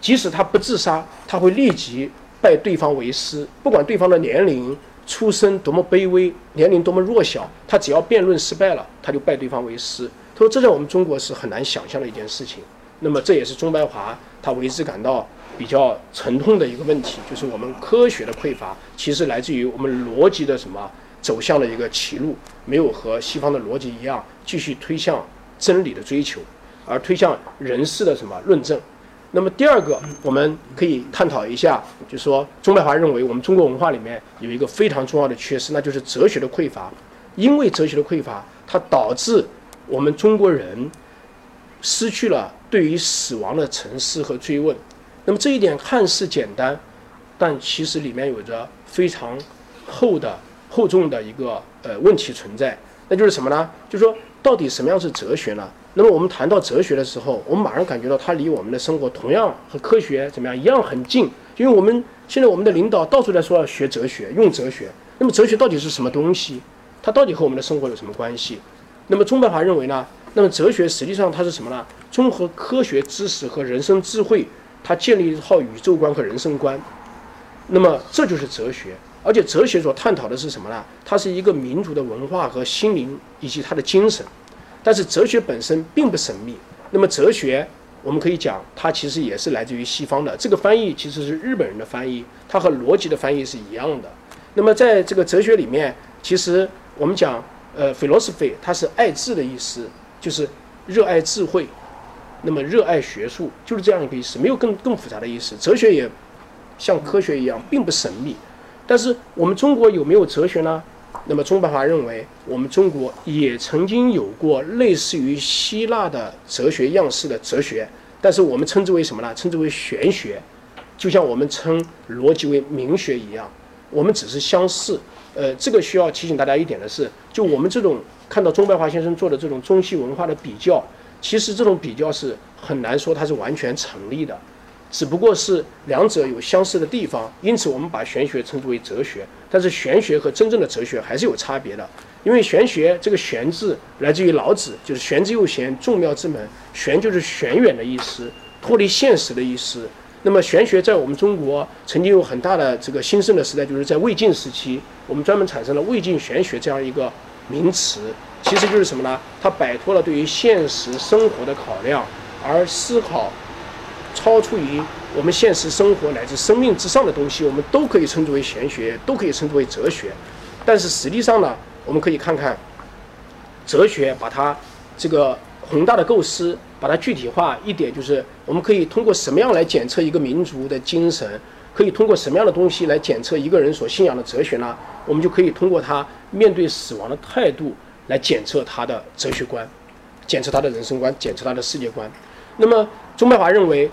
即使他不自杀，他会立即拜对方为师，不管对方的年龄、出身多么卑微，年龄多么弱小，他只要辩论失败了，他就拜对方为师。他说：“这在我们中国是很难想象的一件事情。”那么这也是钟白华他为之感到比较沉痛的一个问题，就是我们科学的匮乏，其实来自于我们逻辑的什么走向了一个歧路，没有和西方的逻辑一样继续推向真理的追求，而推向人事的什么论证。那么第二个，我们可以探讨一下，就是说钟白华认为我们中国文化里面有一个非常重要的缺失，那就是哲学的匮乏。因为哲学的匮乏，它导致我们中国人失去了对于死亡的沉思和追问。那么这一点看似简单，但其实里面有着非常厚的、厚重的一个呃问题存在。那就是什么呢？就是说，到底什么样是哲学呢？那么我们谈到哲学的时候，我们马上感觉到它离我们的生活同样和科学怎么样一样很近。因为我们现在我们的领导到处在说要学哲学、用哲学。那么哲学到底是什么东西？它到底和我们的生活有什么关系？那么钟白华认为呢？那么哲学实际上它是什么呢？综合科学知识和人生智慧，它建立一套宇宙观和人生观。那么这就是哲学。而且哲学所探讨的是什么呢？它是一个民族的文化和心灵以及它的精神。但是哲学本身并不神秘。那么哲学，我们可以讲，它其实也是来自于西方的。这个翻译其实是日本人的翻译，它和逻辑的翻译是一样的。那么在这个哲学里面，其实我们讲，呃，philosophy 它是爱智的意思，就是热爱智慧。那么热爱学术就是这样一个意思，没有更更复杂的意思。哲学也像科学一样，并不神秘。但是我们中国有没有哲学呢？那么钟白华认为，我们中国也曾经有过类似于希腊的哲学样式的哲学，但是我们称之为什么呢？称之为玄学，就像我们称逻辑为明学一样，我们只是相似。呃，这个需要提醒大家一点的是，就我们这种看到钟白华先生做的这种中西文化的比较，其实这种比较是很难说它是完全成立的。只不过是两者有相似的地方，因此我们把玄学称之为哲学。但是玄学和真正的哲学还是有差别的，因为玄学这个“玄”字来自于老子，就是“玄之又玄，众妙之门”。玄就是玄远的意思，脱离现实的意思。那么玄学在我们中国曾经有很大的这个兴盛的时代，就是在魏晋时期，我们专门产生了魏晋玄学这样一个名词，其实就是什么呢？它摆脱了对于现实生活的考量，而思考。超出于我们现实生活乃至生命之上的东西，我们都可以称之为玄学，都可以称之为哲学。但是实际上呢，我们可以看看哲学把它这个宏大的构思，把它具体化一点，就是我们可以通过什么样来检测一个民族的精神？可以通过什么样的东西来检测一个人所信仰的哲学呢？我们就可以通过他面对死亡的态度来检测他的哲学观，检测他的人生观，检测他的世界观。那么钟白华认为。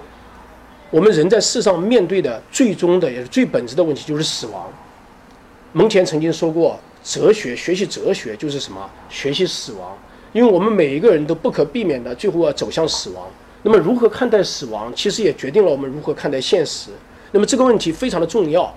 我们人在世上面对的最终的也是最本质的问题，就是死亡。蒙恬曾经说过，哲学学习哲学就是什么？学习死亡，因为我们每一个人都不可避免的最后要走向死亡。那么如何看待死亡，其实也决定了我们如何看待现实。那么这个问题非常的重要，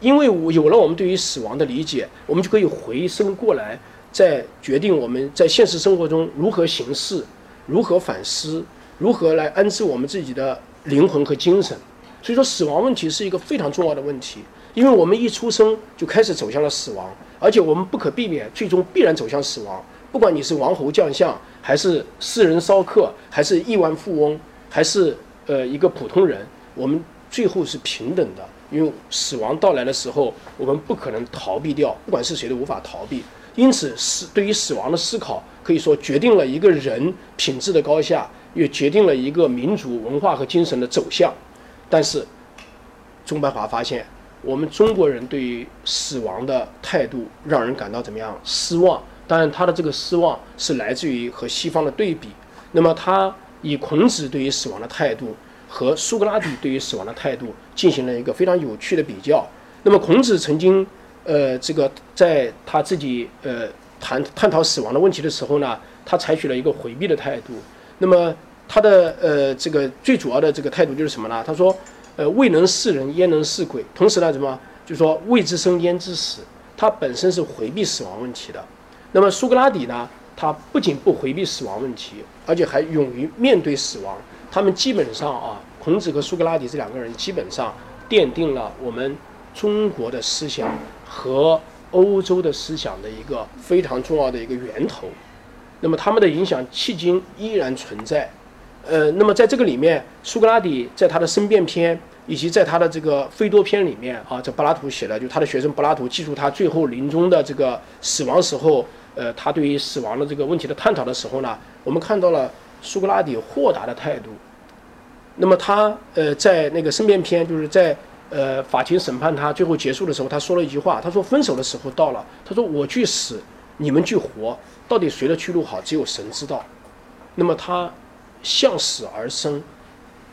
因为有了我们对于死亡的理解，我们就可以回身过来，在决定我们在现实生活中如何行事，如何反思，如何来安置我们自己的。灵魂和精神，所以说死亡问题是一个非常重要的问题，因为我们一出生就开始走向了死亡，而且我们不可避免，最终必然走向死亡。不管你是王侯将相，还是世人骚客，还是亿万富翁，还是呃一个普通人，我们最后是平等的。因为死亡到来的时候，我们不可能逃避掉，不管是谁都无法逃避。因此，死对于死亡的思考，可以说决定了一个人品质的高下。也决定了一个民族文化和精神的走向，但是，钟白华发现，我们中国人对于死亡的态度让人感到怎么样？失望。当然，他的这个失望是来自于和西方的对比。那么，他以孔子对于死亡的态度和苏格拉底对于死亡的态度进行了一个非常有趣的比较。那么，孔子曾经，呃，这个在他自己呃谈探讨死亡的问题的时候呢，他采取了一个回避的态度。那么他的呃这个最主要的这个态度就是什么呢？他说，呃未能是人焉能是鬼？同时呢，什么？就是说未知生焉知死？他本身是回避死亡问题的。那么苏格拉底呢？他不仅不回避死亡问题，而且还勇于面对死亡。他们基本上啊，孔子和苏格拉底这两个人基本上奠定了我们中国的思想和欧洲的思想的一个非常重要的一个源头。那么他们的影响迄今依然存在。呃，那么在这个里面，苏格拉底在他的申辩篇以及在他的这个菲多篇里面啊，这柏拉图写的，就他的学生柏拉图记述他最后临终的这个死亡时候，呃，他对于死亡的这个问题的探讨的时候呢，我们看到了苏格拉底豁达的态度。那么他呃，在那个申辩篇，就是在呃法庭审判他最后结束的时候，他说了一句话，他说分手的时候到了，他说我去死，你们去活，到底谁的去路好，只有神知道。那么他。向死而生，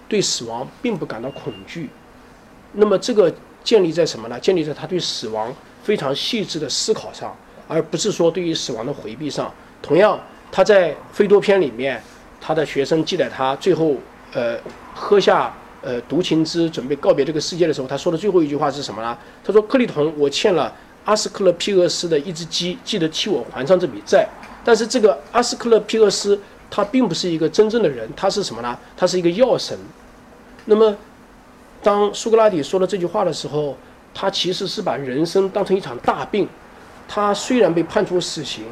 对死亡并不感到恐惧。那么这个建立在什么呢？建立在他对死亡非常细致的思考上，而不是说对于死亡的回避上。同样，他在《菲多篇》里面，他的学生记载他最后呃喝下呃毒芹汁，准备告别这个世界的时候，他说的最后一句话是什么呢？他说：“克利同，我欠了阿斯克勒庇厄斯的一只鸡，记得替我还上这笔债。”但是这个阿斯克勒庇厄斯。他并不是一个真正的人，他是什么呢？他是一个药神。那么，当苏格拉底说了这句话的时候，他其实是把人生当成一场大病。他虽然被判处死刑，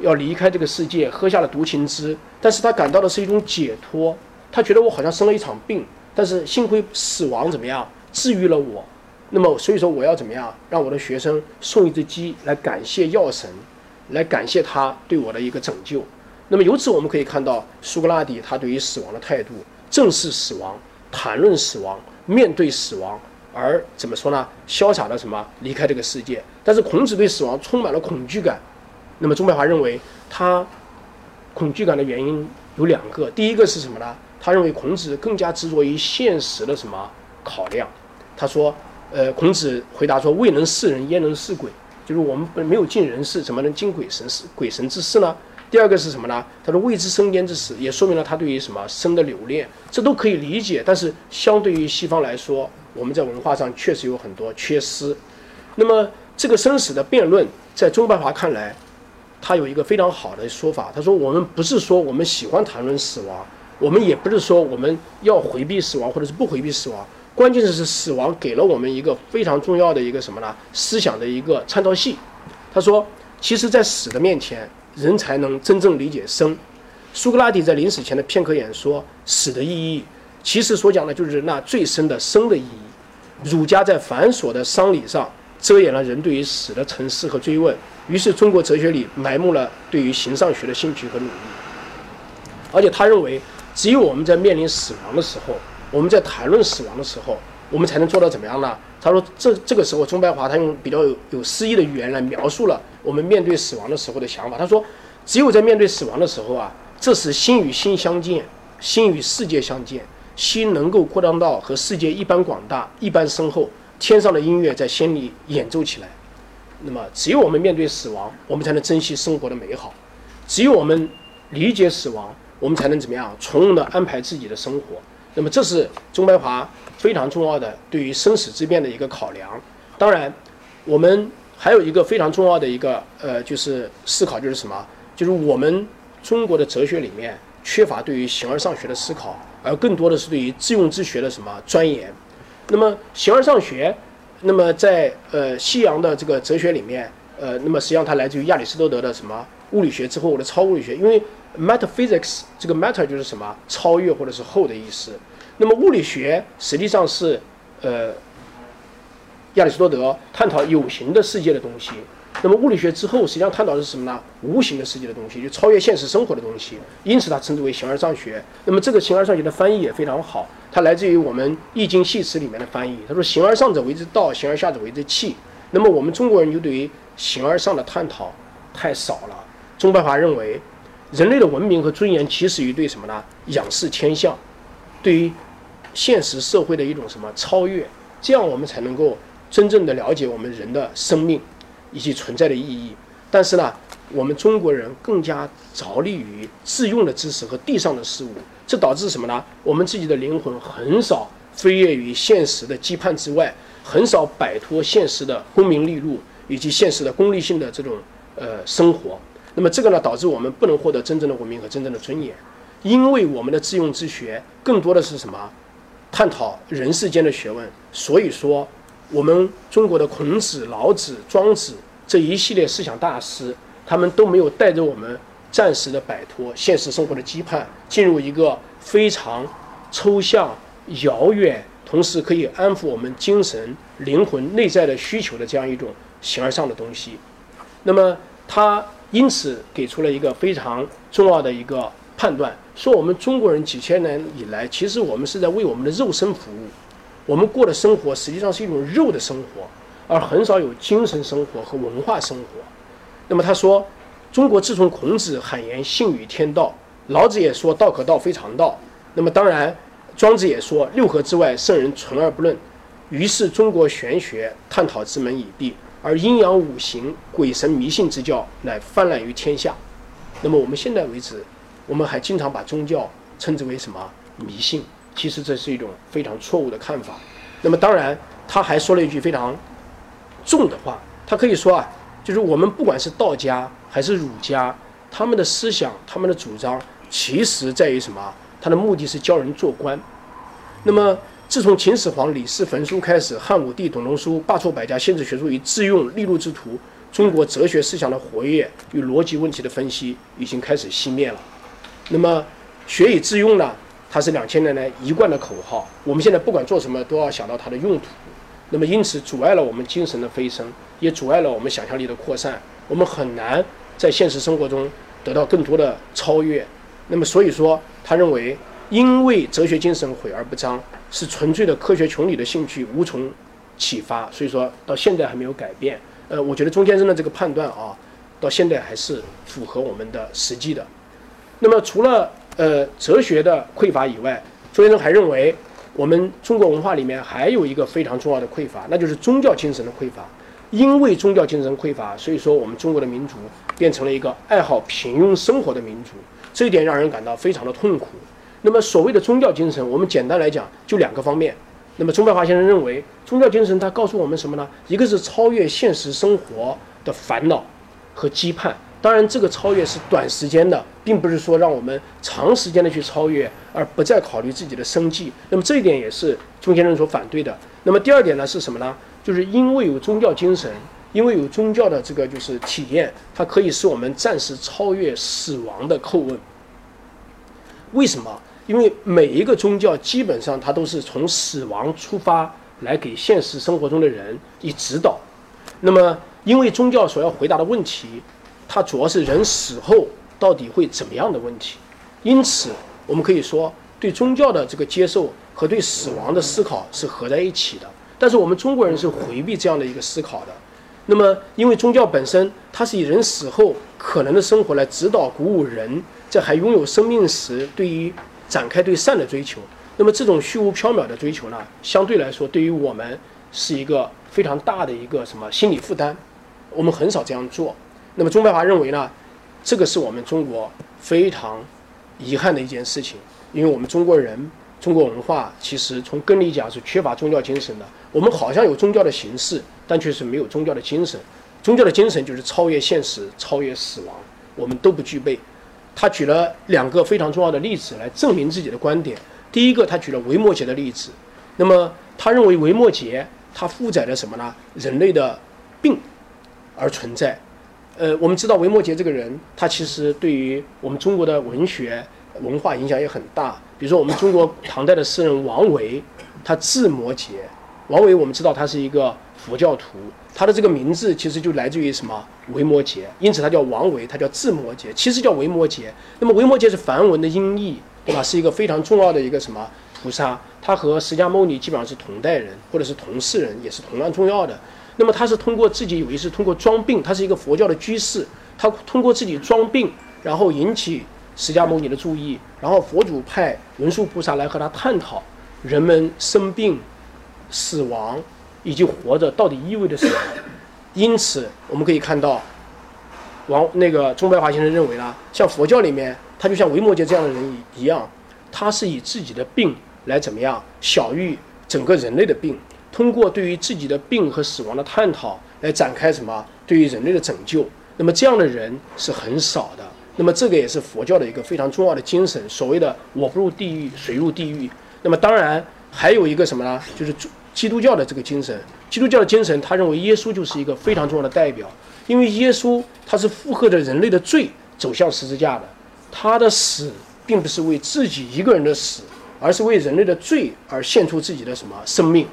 要离开这个世界，喝下了毒芹汁，但是他感到的是一种解脱。他觉得我好像生了一场病，但是幸亏死亡怎么样治愈了我。那么，所以说我要怎么样让我的学生送一只鸡来感谢药神，来感谢他对我的一个拯救。那么由此我们可以看到，苏格拉底他对于死亡的态度，正视死亡，谈论死亡，面对死亡，而怎么说呢？潇洒的什么离开这个世界。但是孔子对死亡充满了恐惧感。那么钟白华认为，他恐惧感的原因有两个。第一个是什么呢？他认为孔子更加执着于现实的什么考量。他说，呃，孔子回答说：“未能是人，焉能是鬼？就是我们没有尽人事，怎么能尽鬼神事？鬼神之事呢？”第二个是什么呢？他说“未知生焉之死”，也说明了他对于什么生的留恋，这都可以理解。但是相对于西方来说，我们在文化上确实有很多缺失。那么这个生死的辩论，在钟白华看来，他有一个非常好的说法。他说：“我们不是说我们喜欢谈论死亡，我们也不是说我们要回避死亡或者是不回避死亡。关键是死亡给了我们一个非常重要的一个什么呢？思想的一个参照系。”他说：“其实，在死的面前。”人才能真正理解生。苏格拉底在临死前的片刻演说，死的意义，其实所讲的就是那最深的生的意义。儒家在繁琐的丧礼上遮掩了人对于死的沉思和追问，于是中国哲学里埋没了对于形上学的兴趣和努力。而且他认为，只有我们在面临死亡的时候，我们在谈论死亡的时候，我们才能做到怎么样呢？他说：“这这个时候，钟白华他用比较有有诗意的语言来描述了我们面对死亡的时候的想法。他说，只有在面对死亡的时候啊，这时心与心相见，心与世界相见，心能够扩张到和世界一般广大、一般深厚。天上的音乐在心里演奏起来。那么，只有我们面对死亡，我们才能珍惜生活的美好；只有我们理解死亡，我们才能怎么样从容地安排自己的生活。那么，这是钟白华。”非常重要的对于生死之变的一个考量，当然，我们还有一个非常重要的一个呃，就是思考，就是什么？就是我们中国的哲学里面缺乏对于形而上学的思考，而更多的是对于自用之学的什么钻研。那么形而上学，那么在呃西洋的这个哲学里面，呃，那么实际上它来自于亚里士多德的什么物理学之后的超物理学，因为 metaphysics 这个 matter 就是什么超越或者是后的意思。那么物理学实际上是，呃，亚里士多德探讨有形的世界的东西。那么物理学之后，实际上探讨的是什么呢？无形的世界的东西，就超越现实生活的东西。因此，它称之为形而上学。那么这个形而上学的翻译也非常好，它来自于我们《易经》系辞里面的翻译。他说：“形而上者为之道，形而下者为之器。”那么我们中国人就对于形而上的探讨太少了。钟白华认为，人类的文明和尊严起始于对什么呢？仰视天象，对于。现实社会的一种什么超越，这样我们才能够真正的了解我们人的生命以及存在的意义。但是呢，我们中国人更加着力于自用的知识和地上的事物，这导致什么呢？我们自己的灵魂很少飞跃于现实的羁绊之外，很少摆脱现实的功名利禄以及现实的功利性的这种呃生活。那么这个呢，导致我们不能获得真正的文明和真正的尊严，因为我们的自用自学更多的是什么？探讨人世间的学问。所以说，我们中国的孔子、老子、庄子这一系列思想大师，他们都没有带着我们暂时的摆脱现实生活的羁绊，进入一个非常抽象、遥远，同时可以安抚我们精神、灵魂内在的需求的这样一种形而上的东西。那么他。因此，给出了一个非常重要的一个判断，说我们中国人几千年以来，其实我们是在为我们的肉身服务，我们过的生活实际上是一种肉的生活，而很少有精神生活和文化生活。那么他说，中国自从孔子喊言性与天道，老子也说道可道非常道，那么当然，庄子也说六合之外圣人存而不论，于是中国玄学探讨之门已闭。而阴阳五行、鬼神迷信之教乃泛滥于天下。那么我们现在为止，我们还经常把宗教称之为什么迷信？其实这是一种非常错误的看法。那么当然，他还说了一句非常重的话，他可以说啊，就是我们不管是道家还是儒家，他们的思想、他们的主张，其实在于什么？他的目的是教人做官。那么。自从秦始皇李氏焚书开始，汉武帝董仲舒罢黜百家，限制学术以自用利禄之徒，中国哲学思想的活跃与逻辑问题的分析已经开始熄灭了。那么，学以致用呢？它是两千年来一贯的口号。我们现在不管做什么，都要想到它的用途。那么，因此阻碍了我们精神的飞升，也阻碍了我们想象力的扩散。我们很难在现实生活中得到更多的超越。那么，所以说，他认为。因为哲学精神毁而不彰，是纯粹的科学穷理的兴趣无从启发，所以说到现在还没有改变。呃，我觉得钟先生的这个判断啊，到现在还是符合我们的实际的。那么除了呃哲学的匮乏以外，钟先生还认为我们中国文化里面还有一个非常重要的匮乏，那就是宗教精神的匮乏。因为宗教精神匮乏，所以说我们中国的民族变成了一个爱好平庸生活的民族，这一点让人感到非常的痛苦。那么所谓的宗教精神，我们简单来讲就两个方面。那么钟白华先生认为，宗教精神它告诉我们什么呢？一个是超越现实生活的烦恼和羁绊，当然这个超越是短时间的，并不是说让我们长时间的去超越，而不再考虑自己的生计。那么这一点也是钟先生所反对的。那么第二点呢是什么呢？就是因为有宗教精神，因为有宗教的这个就是体验，它可以使我们暂时超越死亡的叩问。为什么？因为每一个宗教基本上它都是从死亡出发来给现实生活中的人以指导。那么，因为宗教所要回答的问题，它主要是人死后到底会怎么样的问题。因此，我们可以说，对宗教的这个接受和对死亡的思考是合在一起的。但是我们中国人是回避这样的一个思考的。那么，因为宗教本身它是以人死后可能的生活来指导、鼓舞人在还拥有生命时对于。展开对善的追求，那么这种虚无缥缈的追求呢，相对来说对于我们是一个非常大的一个什么心理负担，我们很少这样做。那么钟白华认为呢，这个是我们中国非常遗憾的一件事情，因为我们中国人中国文化其实从根里讲是缺乏宗教精神的。我们好像有宗教的形式，但却是没有宗教的精神。宗教的精神就是超越现实、超越死亡，我们都不具备。他举了两个非常重要的例子来证明自己的观点。第一个，他举了维摩诘的例子。那么，他认为维摩诘他负载着什么呢？人类的病而存在。呃，我们知道维摩诘这个人，他其实对于我们中国的文学文化影响也很大。比如说，我们中国唐代的诗人王维，他字摩诘。王维，我们知道他是一个佛教徒。他的这个名字其实就来自于什么维摩诘，因此他叫王维，他叫智摩诘，其实叫维摩诘。那么维摩诘是梵文的音译，对吧？是一个非常重要的一个什么菩萨？他和释迦牟尼基本上是同代人，或者是同世人，也是同样重要的。那么他是通过自己有一次通过装病，他是一个佛教的居士，他通过自己装病，然后引起释迦牟尼的注意，然后佛祖派文殊菩萨来和他探讨人们生病、死亡。以及活着到底意味着什么？因此，我们可以看到，王那个钟白华先生认为呢，像佛教里面，他就像维摩诘这样的人一样，他是以自己的病来怎么样小于整个人类的病，通过对于自己的病和死亡的探讨来展开什么对于人类的拯救。那么这样的人是很少的。那么这个也是佛教的一个非常重要的精神，所谓的“我不入地狱，谁入地狱”。那么当然还有一个什么呢？就是基督教的这个精神。基督教的精神，他认为耶稣就是一个非常重要的代表，因为耶稣他是负荷着人类的罪走向十字架的，他的死并不是为自己一个人的死，而是为人类的罪而献出自己的什么生命。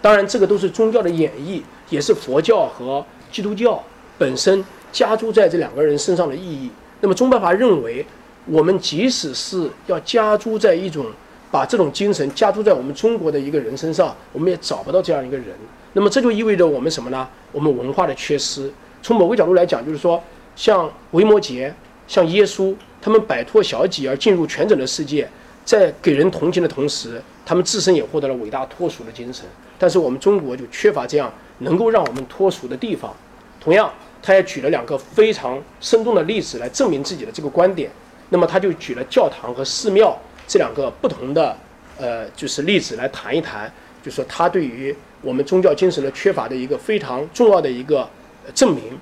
当然，这个都是宗教的演绎，也是佛教和基督教本身加诸在这两个人身上的意义。那么宗派法认为，我们即使是要加诸在一种把这种精神加注在我们中国的一个人身上，我们也找不到这样一个人。那么这就意味着我们什么呢？我们文化的缺失。从某个角度来讲，就是说，像维摩诘、像耶稣，他们摆脱小己而进入全整的世界，在给人同情的同时，他们自身也获得了伟大脱俗的精神。但是我们中国就缺乏这样能够让我们脱俗的地方。同样。他也举了两个非常生动的例子来证明自己的这个观点。那么他就举了教堂和寺庙这两个不同的呃就是例子来谈一谈，就是说他对于我们宗教精神的缺乏的一个非常重要的一个证明。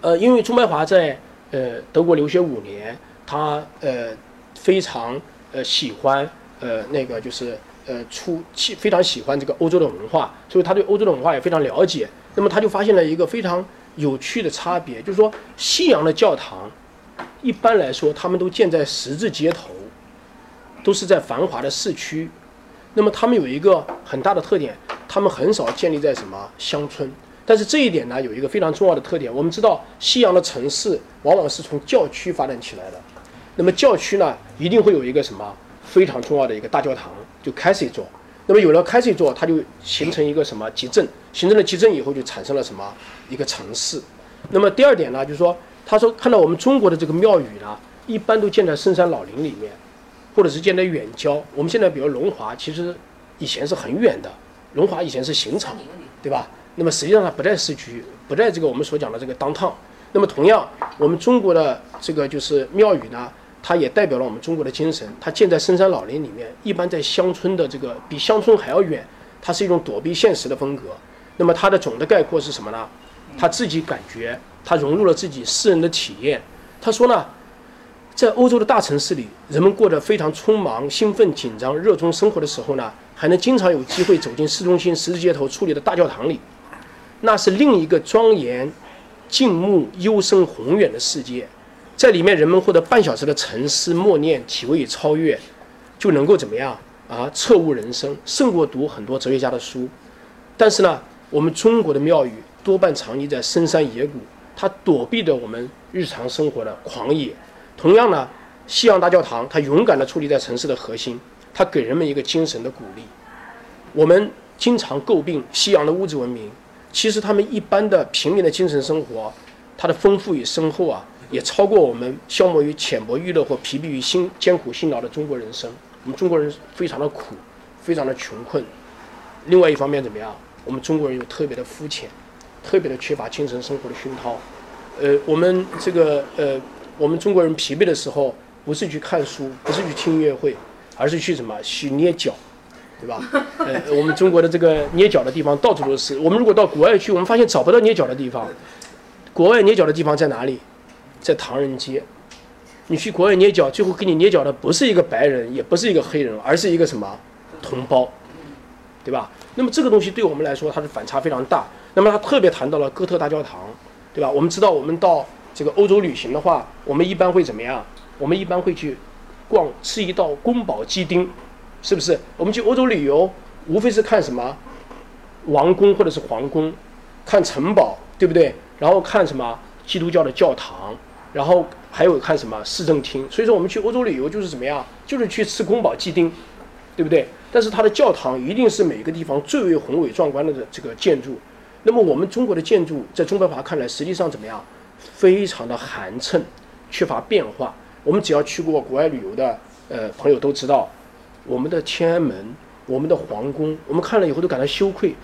呃，因为钟白华在呃德国留学五年，他呃非常呃喜欢呃那个就是呃出非常喜欢这个欧洲的文化，所以他对欧洲的文化也非常了解。那么他就发现了一个非常。有趣的差别就是说，西洋的教堂一般来说，他们都建在十字街头，都是在繁华的市区。那么他们有一个很大的特点，他们很少建立在什么乡村。但是这一点呢，有一个非常重要的特点。我们知道，西洋的城市往往是从教区发展起来的。那么教区呢，一定会有一个什么非常重要的一个大教堂，就开始做。那么有了开始做，它就形成一个什么集镇？形成了集镇以后，就产生了什么一个城市？那么第二点呢，就是说，他说看到我们中国的这个庙宇呢，一般都建在深山老林里面，或者是建在远郊。我们现在比如龙华，其实以前是很远的，龙华以前是刑场，对吧？那么实际上它不在市区，不在这个我们所讲的这个当趟。那么同样，我们中国的这个就是庙宇呢。它也代表了我们中国的精神。它建在深山老林里面，一般在乡村的这个比乡村还要远。它是一种躲避现实的风格。那么它的总的概括是什么呢？他自己感觉，他融入了自己私人的体验。他说呢，在欧洲的大城市里，人们过得非常匆忙、兴奋、紧张、热衷生活的时候呢，还能经常有机会走进市中心十字街头矗立的大教堂里，那是另一个庄严、静穆、幽深、宏远的世界。在里面，人们获得半小时的沉思默念，体味与超越，就能够怎么样啊？彻悟人生，胜过读很多哲学家的书。但是呢，我们中国的庙宇多半藏匿在深山野谷，它躲避着我们日常生活的狂野。同样呢，西洋大教堂它勇敢地矗立在城市的核心，它给人们一个精神的鼓励。我们经常诟病西洋的物质文明，其实他们一般的平民的精神生活，它的丰富与深厚啊。也超过我们消磨于浅薄娱乐或疲惫于辛艰苦辛劳的中国人生。我们中国人非常的苦，非常的穷困。另外一方面怎么样？我们中国人又特别的肤浅，特别的缺乏精神生活的熏陶。呃，我们这个呃，我们中国人疲惫的时候，不是去看书，不是去听音乐会，而是去什么？去捏脚，对吧？呃，我们中国的这个捏脚的地方到处都是。我们如果到国外去，我们发现找不到捏脚的地方。国外捏脚的地方在哪里？在唐人街，你去国外捏脚，最后给你捏脚的不是一个白人，也不是一个黑人，而是一个什么同胞，对吧？那么这个东西对我们来说，它的反差非常大。那么他特别谈到了哥特大教堂，对吧？我们知道，我们到这个欧洲旅行的话，我们一般会怎么样？我们一般会去逛，吃一道宫保鸡丁，是不是？我们去欧洲旅游，无非是看什么王宫或者是皇宫，看城堡，对不对？然后看什么基督教的教堂。然后还有看什么市政厅，所以说我们去欧洲旅游就是怎么样，就是去吃宫保鸡丁，对不对？但是它的教堂一定是每个地方最为宏伟壮观的这个建筑。那么我们中国的建筑在中白华看来，实际上怎么样？非常的寒碜，缺乏变化。我们只要去过国外旅游的呃朋友都知道，我们的天安门、我们的皇宫，我们看了以后都感到羞愧，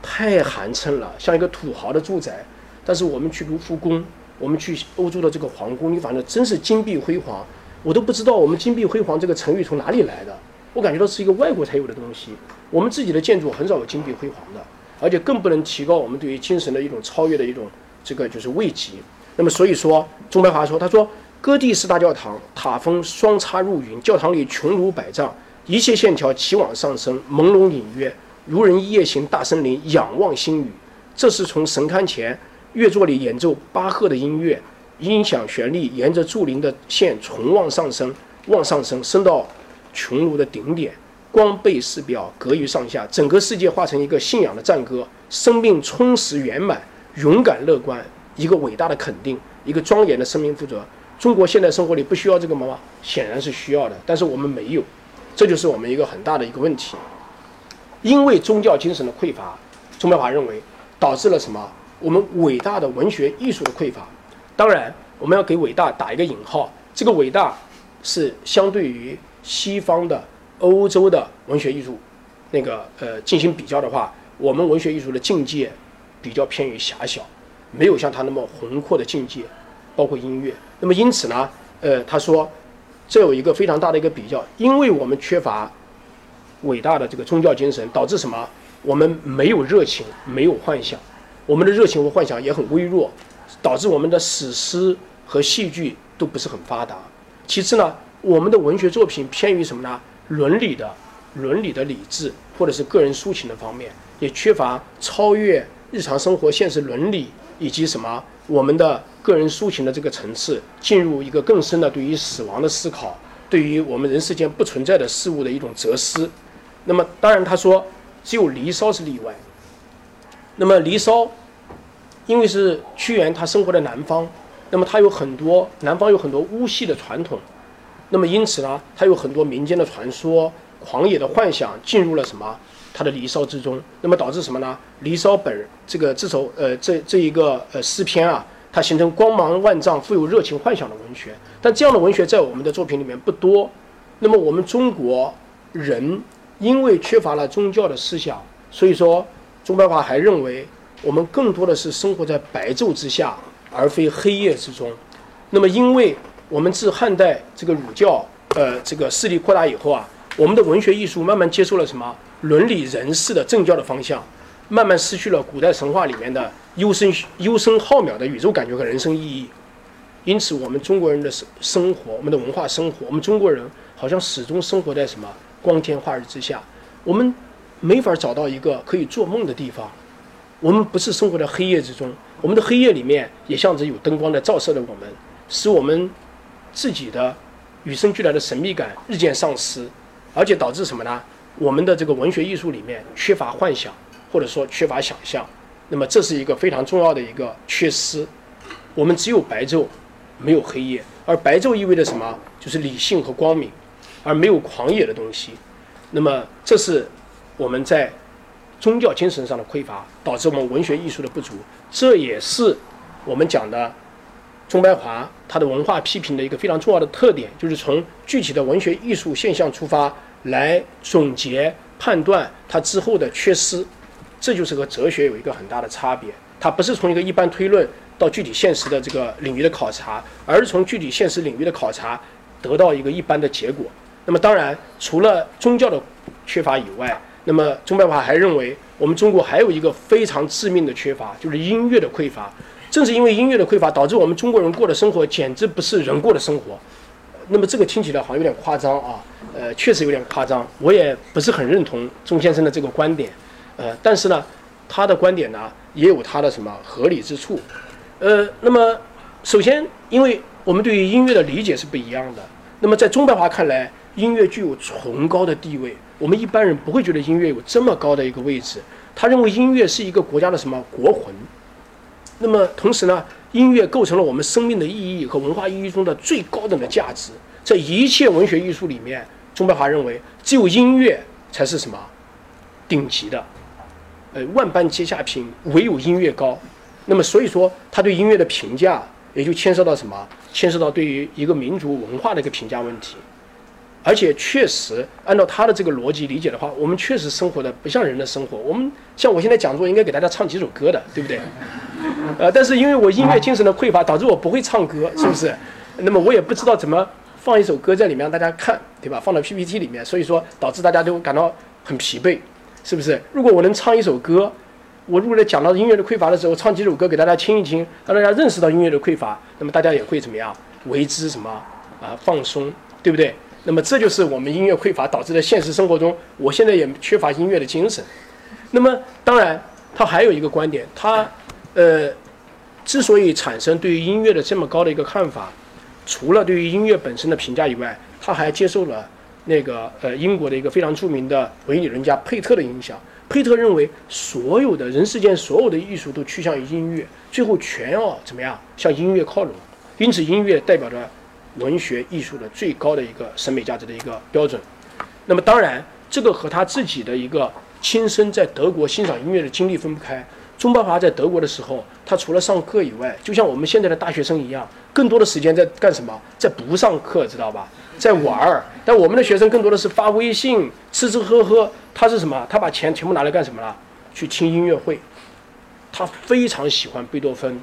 太寒碜了，像一个土豪的住宅。但是我们去卢浮宫。我们去欧洲的这个皇宫，你反正真是金碧辉煌，我都不知道我们金碧辉煌这个成语从哪里来的。我感觉到是一个外国才有的东西，我们自己的建筑很少有金碧辉煌的，而且更不能提高我们对于精神的一种超越的一种这个就是慰藉。那么所以说，钟白华说，他说割地式大教堂，塔峰双插入云，教堂里穹庐百丈，一切线条齐往上升，朦胧隐约，如人夜行大森林，仰望星宇。这是从神龛前乐座里演奏巴赫的音乐，音响旋律沿着柱林的线从望上升，往上升，升到穹庐的顶点。光背四表，隔于上下，整个世界化成一个信仰的赞歌，生命充实圆满，勇敢乐观，一个伟大的肯定，一个庄严的生命负责。中国现代生活里不需要这个吗？显然是需要的，但是我们没有，这就是我们一个很大的一个问题。因为宗教精神的匮乏，钟白华认为导致了什么？我们伟大的文学艺术的匮乏。当然，我们要给伟大打一个引号，这个伟大是相对于西方的。欧洲的文学艺术，那个呃进行比较的话，我们文学艺术的境界比较偏于狭小，没有像他那么宏阔的境界，包括音乐。那么因此呢，呃，他说这有一个非常大的一个比较，因为我们缺乏伟大的这个宗教精神，导致什么？我们没有热情，没有幻想，我们的热情和幻想也很微弱，导致我们的史诗和戏剧都不是很发达。其次呢，我们的文学作品偏于什么呢？伦理的、伦理的理智，或者是个人抒情的方面，也缺乏超越日常生活现实伦理以及什么我们的个人抒情的这个层次，进入一个更深的对于死亡的思考，对于我们人世间不存在的事物的一种哲思。那么，当然他说，只有《离骚》是例外。那么，《离骚》因为是屈原他生活在南方，那么他有很多南方有很多巫戏的传统。那么因此呢，他有很多民间的传说、狂野的幻想进入了什么他的《离骚》之中。那么导致什么呢？《离骚》本这个这首呃这这一个呃诗篇啊，它形成光芒万丈、富有热情幻想的文学。但这样的文学在我们的作品里面不多。那么我们中国人因为缺乏了宗教的思想，所以说钟白华还认为我们更多的是生活在白昼之下，而非黑夜之中。那么因为我们自汉代这个儒教，呃，这个势力扩大以后啊，我们的文学艺术慢慢接受了什么伦理人士的正教的方向，慢慢失去了古代神话里面的幽深幽深浩渺的宇宙感觉和人生意义。因此，我们中国人的生生活，我们的文化生活，我们中国人好像始终生活在什么光天化日之下，我们没法找到一个可以做梦的地方。我们不是生活在黑夜之中，我们的黑夜里面也像着有灯光在照射着我们，使我们。自己的与生俱来的神秘感日渐丧失，而且导致什么呢？我们的这个文学艺术里面缺乏幻想，或者说缺乏想象。那么这是一个非常重要的一个缺失。我们只有白昼，没有黑夜。而白昼意味着什么？就是理性和光明，而没有狂野的东西。那么这是我们在宗教精神上的匮乏，导致我们文学艺术的不足。这也是我们讲的。钟白华他的文化批评的一个非常重要的特点，就是从具体的文学艺术现象出发来总结判断它之后的缺失，这就是和哲学有一个很大的差别。它不是从一个一般推论到具体现实的这个领域的考察，而是从具体现实领域的考察得到一个一般的结果。那么当然，除了宗教的缺乏以外，那么钟白法还认为我们中国还有一个非常致命的缺乏，就是音乐的匮乏。正是因为音乐的匮乏，导致我们中国人过的生活简直不是人过的生活。那么这个听起来好像有点夸张啊，呃，确实有点夸张。我也不是很认同钟先生的这个观点，呃，但是呢，他的观点呢也有他的什么合理之处。呃，那么首先，因为我们对于音乐的理解是不一样的。那么在钟白华看来，音乐具有崇高的地位，我们一般人不会觉得音乐有这么高的一个位置。他认为音乐是一个国家的什么国魂。那么同时呢，音乐构成了我们生命的意义和文化意义中的最高等的价值。在一切文学艺术里面，钟白华认为只有音乐才是什么顶级的，呃，万般皆下品，唯有音乐高。那么所以说，他对音乐的评价也就牵涉到什么？牵涉到对于一个民族文化的一个评价问题。而且确实，按照他的这个逻辑理解的话，我们确实生活的不像人的生活。我们像我现在讲座应该给大家唱几首歌的，对不对？呃，但是因为我音乐精神的匮乏，导致我不会唱歌，是不是？那么我也不知道怎么放一首歌在里面让大家看，对吧？放到 PPT 里面，所以说导致大家都感到很疲惫，是不是？如果我能唱一首歌，我如果在讲到音乐的匮乏的时候，唱几首歌给大家听一听，让大家认识到音乐的匮乏，那么大家也会怎么样为之什么啊放松，对不对？那么这就是我们音乐匮乏导致的现实生活中，我现在也缺乏音乐的精神。那么当然，他还有一个观点，他呃之所以产生对于音乐的这么高的一个看法，除了对于音乐本身的评价以外，他还接受了那个呃英国的一个非常著名的文艺理论家佩特的影响。佩特认为，所有的人世间所有的艺术都趋向于音乐，最后全要怎么样向音乐靠拢。因此，音乐代表着文学艺术的最高的一个审美价值的一个标准。那么，当然，这个和他自己的一个亲身在德国欣赏音乐的经历分不开。钟伯华在德国的时候，他除了上课以外，就像我们现在的大学生一样，更多的时间在干什么？在不上课，知道吧？在玩儿。但我们的学生更多的是发微信、吃吃喝喝。他是什么？他把钱全部拿来干什么了？去听音乐会。他非常喜欢贝多芬、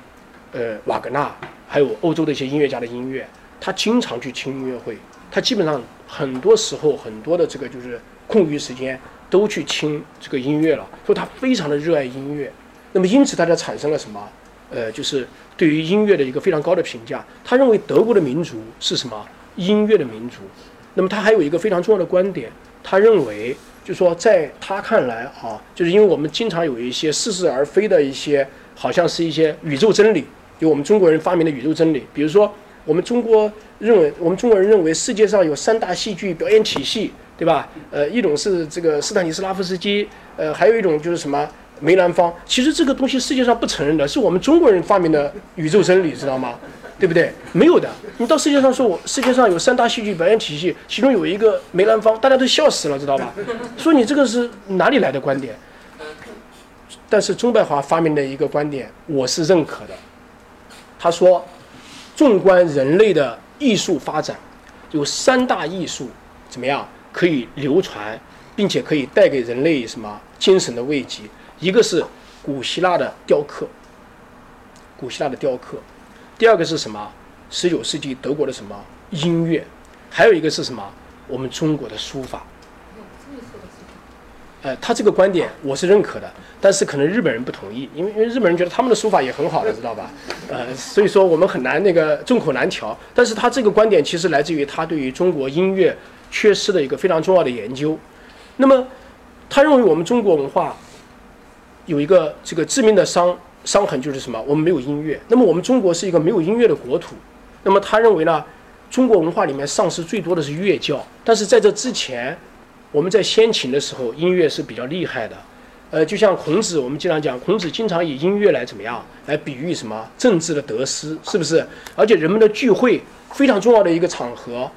呃瓦格纳，还有欧洲的一些音乐家的音乐。他经常去听音乐会。他基本上很多时候很多的这个就是空余时间都去听这个音乐了。所以他非常的热爱音乐。那么因此，大家产生了什么？呃，就是对于音乐的一个非常高的评价。他认为德国的民族是什么？音乐的民族。那么他还有一个非常重要的观点，他认为。就说在他看来啊，就是因为我们经常有一些似是而非的一些，好像是一些宇宙真理，有我们中国人发明的宇宙真理。比如说，我们中国认为，我们中国人认为世界上有三大戏剧表演体系，对吧？呃，一种是这个斯坦尼斯拉夫斯基，呃，还有一种就是什么梅兰芳。其实这个东西世界上不承认的，是我们中国人发明的宇宙真理，知道吗？对不对？没有的。你到世界上说，我世界上有三大戏剧表演体系，其中有一个梅兰芳，大家都笑死了，知道吧？说你这个是哪里来的观点？但是钟拜华发明的一个观点，我是认可的。他说，纵观人类的艺术发展，有三大艺术怎么样可以流传，并且可以带给人类什么精神的慰藉？一个是古希腊的雕刻，古希腊的雕刻。第二个是什么？十九世纪德国的什么音乐？还有一个是什么？我们中国的书法。呃，他这个观点我是认可的，但是可能日本人不同意，因为因为日本人觉得他们的书法也很好的，知道吧？呃，所以说我们很难那个众口难调。但是他这个观点其实来自于他对于中国音乐缺失的一个非常重要的研究。那么，他认为我们中国文化有一个这个致命的伤。伤痕就是什么？我们没有音乐。那么我们中国是一个没有音乐的国土。那么他认为呢？中国文化里面丧失最多的是乐教。但是在这之前，我们在先秦的时候，音乐是比较厉害的。呃，就像孔子，我们经常讲，孔子经常以音乐来怎么样？来比喻什么？政治的得失，是不是？而且人们的聚会非常重要的一个场合，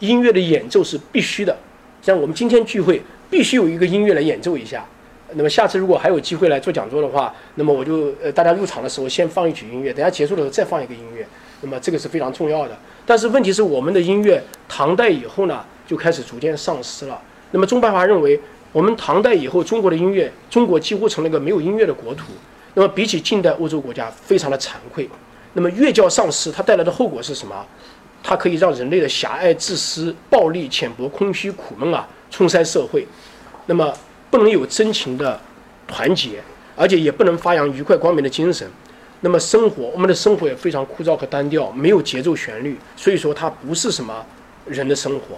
音乐的演奏是必须的。像我们今天聚会，必须有一个音乐来演奏一下。那么下次如果还有机会来做讲座的话，那么我就呃大家入场的时候先放一曲音乐，等下结束的时候再放一个音乐，那么这个是非常重要的。但是问题是我们的音乐唐代以后呢就开始逐渐丧失了。那么钟白华认为，我们唐代以后中国的音乐，中国几乎成了一个没有音乐的国土。那么比起近代欧洲国家，非常的惭愧。那么乐教丧失，它带来的后果是什么？它可以让人类的狭隘、自私、暴力、浅薄、空虚、苦闷啊冲塞社会。那么。不能有真情的团结，而且也不能发扬愉快光明的精神。那么生活，我们的生活也非常枯燥和单调，没有节奏旋律，所以说它不是什么人的生活。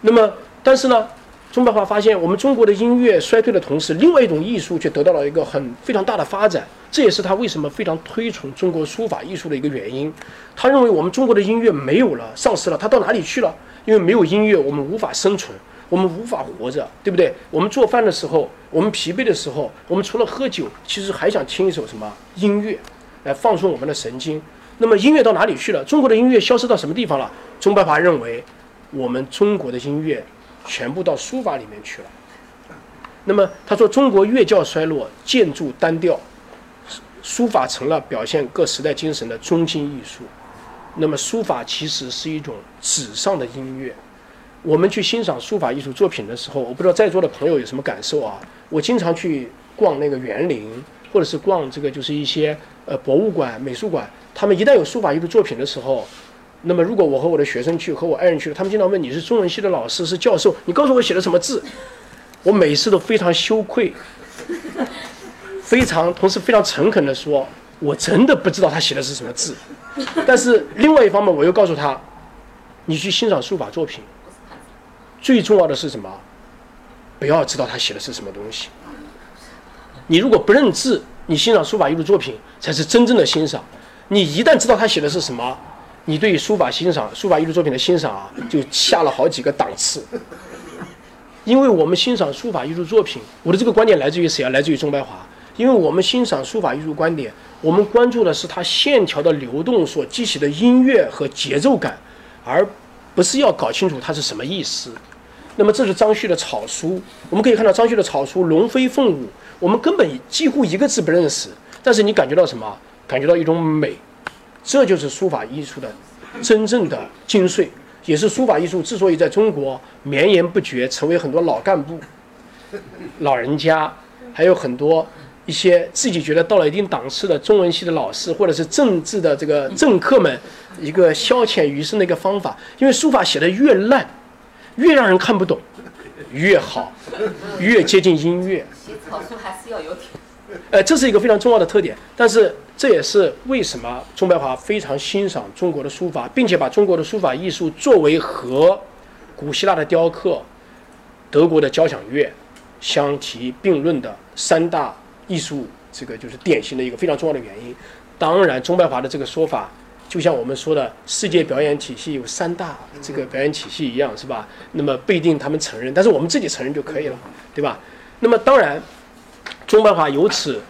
那么，但是呢，钟白华发现，我们中国的音乐衰退的同时，另外一种艺术却得到了一个很非常大的发展。这也是他为什么非常推崇中国书法艺术的一个原因。他认为我们中国的音乐没有了，丧失了，它到哪里去了？因为没有音乐，我们无法生存。我们无法活着，对不对？我们做饭的时候，我们疲惫的时候，我们除了喝酒，其实还想听一首什么音乐，来放松我们的神经。那么音乐到哪里去了？中国的音乐消失到什么地方了？钟伯华认为，我们中国的音乐全部到书法里面去了。那么他说，中国乐教衰落，建筑单调，书法成了表现各时代精神的中心艺术。那么书法其实是一种纸上的音乐。我们去欣赏书法艺术作品的时候，我不知道在座的朋友有什么感受啊？我经常去逛那个园林，或者是逛这个就是一些呃博物馆、美术馆。他们一旦有书法艺术作品的时候，那么如果我和我的学生去，和我爱人去，他们经常问你是中文系的老师，是教授，你告诉我写的什么字？我每次都非常羞愧，非常同时非常诚恳的说，我真的不知道他写的是什么字。但是另外一方面，我又告诉他，你去欣赏书法作品，最重要的是什么？不要知道他写的是什么东西。你如果不认字，你欣赏书法艺术作品才是真正的欣赏。你一旦知道他写的是什么，你对于书法欣赏、书法艺术作品的欣赏啊，就下了好几个档次。因为我们欣赏书法艺术作品，我的这个观点来自于谁啊？来自于钟白华。因为我们欣赏书法艺术观点，我们关注的是它线条的流动所激起的音乐和节奏感，而不是要搞清楚它是什么意思。那么这是张旭的草书，我们可以看到张旭的草书龙飞凤舞，我们根本几乎一个字不认识，但是你感觉到什么？感觉到一种美，这就是书法艺术的真正的精髓，也是书法艺术之所以在中国绵延不绝，成为很多老干部、老人家，还有很多一些自己觉得到了一定档次的中文系的老师，或者是政治的这个政客们一个消遣余生的一个方法。因为书法写的越烂，越让人看不懂，越好，越接近音乐。写草书还是要有点。呃，这是一个非常重要的特点，但是这也是为什么钟白华非常欣赏中国的书法，并且把中国的书法艺术作为和古希腊的雕刻、德国的交响乐相提并论的三大艺术，这个就是典型的一个非常重要的原因。当然，钟白华的这个说法，就像我们说的世界表演体系有三大这个表演体系一样，是吧？那么不一定他们承认，但是我们自己承认就可以了，对吧？那么当然。中办华由此，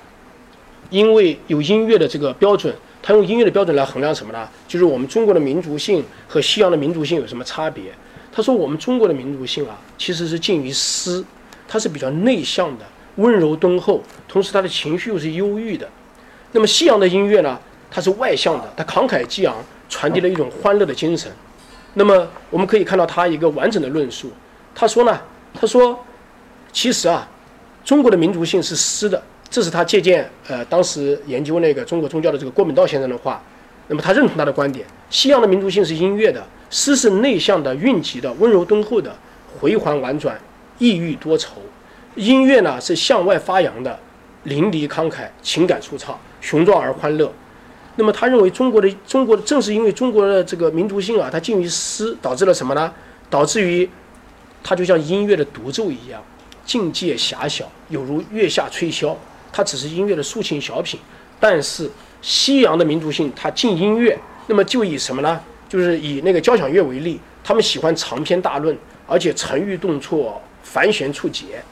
因为有音乐的这个标准，他用音乐的标准来衡量什么呢？就是我们中国的民族性和西洋的民族性有什么差别？他说我们中国的民族性啊，其实是近于诗，它是比较内向的、温柔敦厚，同时他的情绪又是忧郁的。那么西洋的音乐呢，它是外向的，它慷慨激昂，传递了一种欢乐的精神。那么我们可以看到他一个完整的论述，他说呢，他说，其实啊。中国的民族性是诗的，这是他借鉴呃当时研究那个中国宗教的这个郭敏道先生的话。那么他认同他的观点。西洋的民族性是音乐的，诗是内向的、蕴藉的、温柔敦厚的、回环婉转、抑郁多愁。音乐呢是向外发扬的，淋漓慷慨、情感舒畅、雄壮而欢乐。那么他认为中国的中国的正是因为中国的这个民族性啊，它近于诗，导致了什么呢？导致于它就像音乐的独奏一样。境界狭小，有如月下吹箫，它只是音乐的抒情小品。但是西洋的民族性，它近音乐，那么就以什么呢？就是以那个交响乐为例，他们喜欢长篇大论，而且沉郁顿挫，繁弦促节。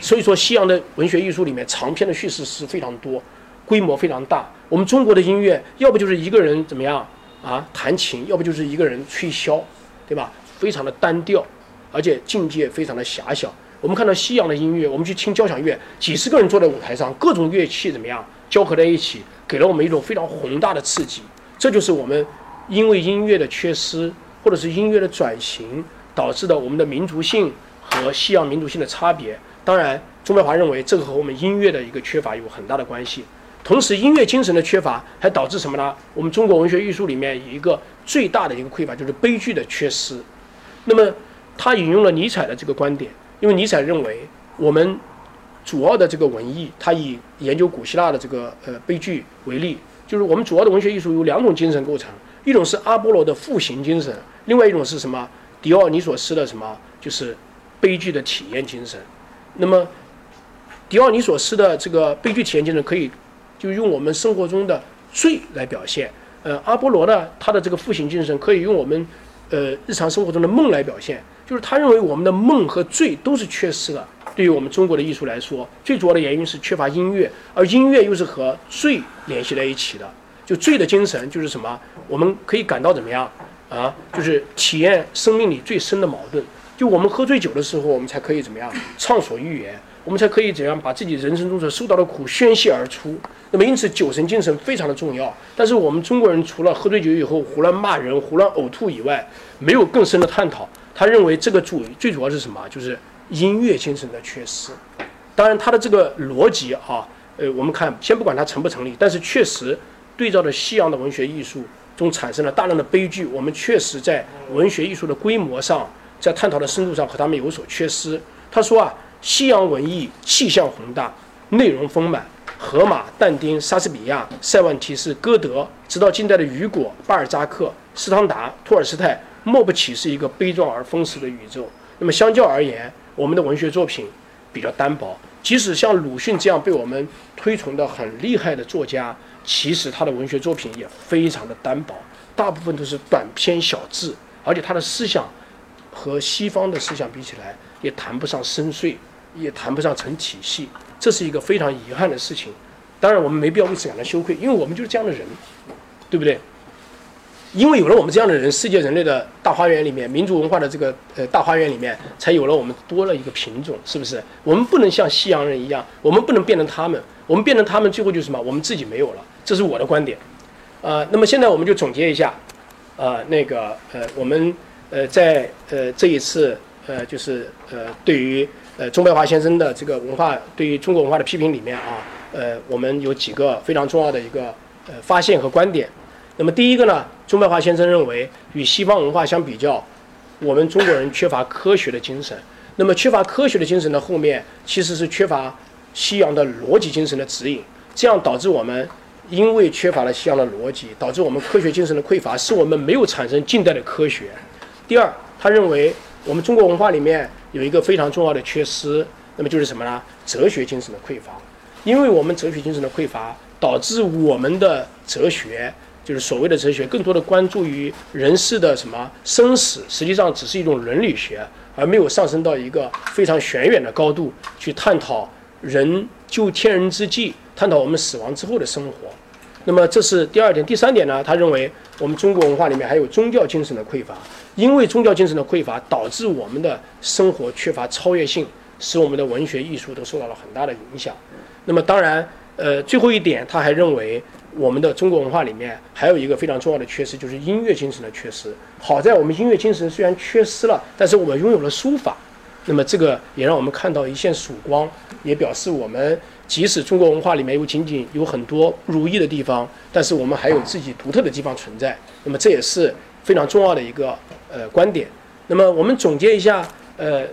所以说，西洋的文学艺术里面，长篇的叙事诗非常多，规模非常大。我们中国的音乐，要不就是一个人怎么样啊弹琴，要不就是一个人吹箫，对吧？非常的单调，而且境界非常的狭小。我们看到西洋的音乐，我们去听交响乐，几十个人坐在舞台上，各种乐器怎么样交合在一起，给了我们一种非常宏大的刺激。这就是我们因为音乐的缺失，或者是音乐的转型导致的我们的民族性和西洋民族性的差别。当然，钟白华认为这个和我们音乐的一个缺乏有很大的关系。同时，音乐精神的缺乏还导致什么呢？我们中国文学艺术里面有一个最大的一个匮乏，就是悲剧的缺失。那么，他引用了尼采的这个观点。因为尼采认为，我们主要的这个文艺，他以研究古希腊的这个呃悲剧为例，就是我们主要的文学艺术有两种精神构成，一种是阿波罗的复兴精神，另外一种是什么？狄奥尼索斯的什么？就是悲剧的体验精神。那么，狄奥尼索斯的这个悲剧体验精神可以就用我们生活中的罪来表现，呃，阿波罗呢，他的这个复兴精神可以用我们呃日常生活中的梦来表现。就是他认为我们的梦和醉都是缺失的。对于我们中国的艺术来说，最主要的原因是缺乏音乐，而音乐又是和醉联系在一起的。就醉的精神就是什么？我们可以感到怎么样啊？就是体验生命里最深的矛盾。就我们喝醉酒的时候，我们才可以怎么样畅所欲言，我们才可以怎样把自己人生中所受到的苦宣泄而出。那么因此，酒神精神非常的重要。但是我们中国人除了喝醉酒以后胡乱骂人、胡乱呕吐以外，没有更深的探讨。他认为这个主最主要是什么？就是音乐精神的缺失。当然，他的这个逻辑啊，呃，我们看先不管它成不成立，但是确实对照着西洋的文学艺术中产生了大量的悲剧。我们确实在文学艺术的规模上，在探讨的深度上和他们有所缺失。他说啊，西洋文艺气象宏大，内容丰满，荷马、但丁、莎士比亚、塞万提斯、歌德，直到近代的雨果、巴尔扎克、斯汤达、托尔斯泰，莫不起是一个悲壮而丰实的宇宙。那么相较而言，我们的文学作品比较单薄。即使像鲁迅这样被我们推崇的很厉害的作家，其实他的文学作品也非常的单薄，大部分都是短篇小字，而且他的思想和西方的思想比起来，也谈不上深邃，也谈不上成体系，这是一个非常遗憾的事情。当然，我们没必要为此感到羞愧，因为我们就是这样的人，对不对？因为有了我们这样的人，世界人类的大花园里面，民族文化的这个呃大花园里面，才有了我们多了一个品种，是不是？我们不能像西洋人一样，我们不能变成他们，我们变成他们，最后就是什么？我们自己没有了，这是我的观点。呃，那么现在我们就总结一下，呃，那个呃，我们呃在呃这一次呃就是呃对于呃钟白华先生的这个文化，对于中国文化的批评里面啊，呃，我们有几个非常重要的一个呃发现和观点。那么第一个呢，钟白华先生认为，与西方文化相比较，我们中国人缺乏科学的精神。那么缺乏科学的精神的后面，其实是缺乏西洋的逻辑精神的指引，这样导致我们因为缺乏了西洋的逻辑，导致我们科学精神的匮乏，使我们没有产生近代的科学。第二，他认为我们中国文化里面有一个非常重要的缺失，那么就是什么呢？哲学精神的匮乏。因为我们哲学精神的匮乏，导致我们的哲学。就是所谓的哲学，更多的关注于人世的什么生死，实际上只是一种伦理学，而没有上升到一个非常玄远的高度去探讨人就天人之际，探讨我们死亡之后的生活。那么这是第二点，第三点呢？他认为我们中国文化里面还有宗教精神的匮乏，因为宗教精神的匮乏，导致我们的生活缺乏超越性，使我们的文学艺术都受到了很大的影响。那么当然，呃，最后一点，他还认为。我们的中国文化里面还有一个非常重要的缺失，就是音乐精神的缺失。好在我们音乐精神虽然缺失了，但是我们拥有了书法，那么这个也让我们看到一线曙光，也表示我们即使中国文化里面有仅仅有很多不如意的地方，但是我们还有自己独特的地方存在。那么这也是非常重要的一个呃观点。那么我们总结一下，呃，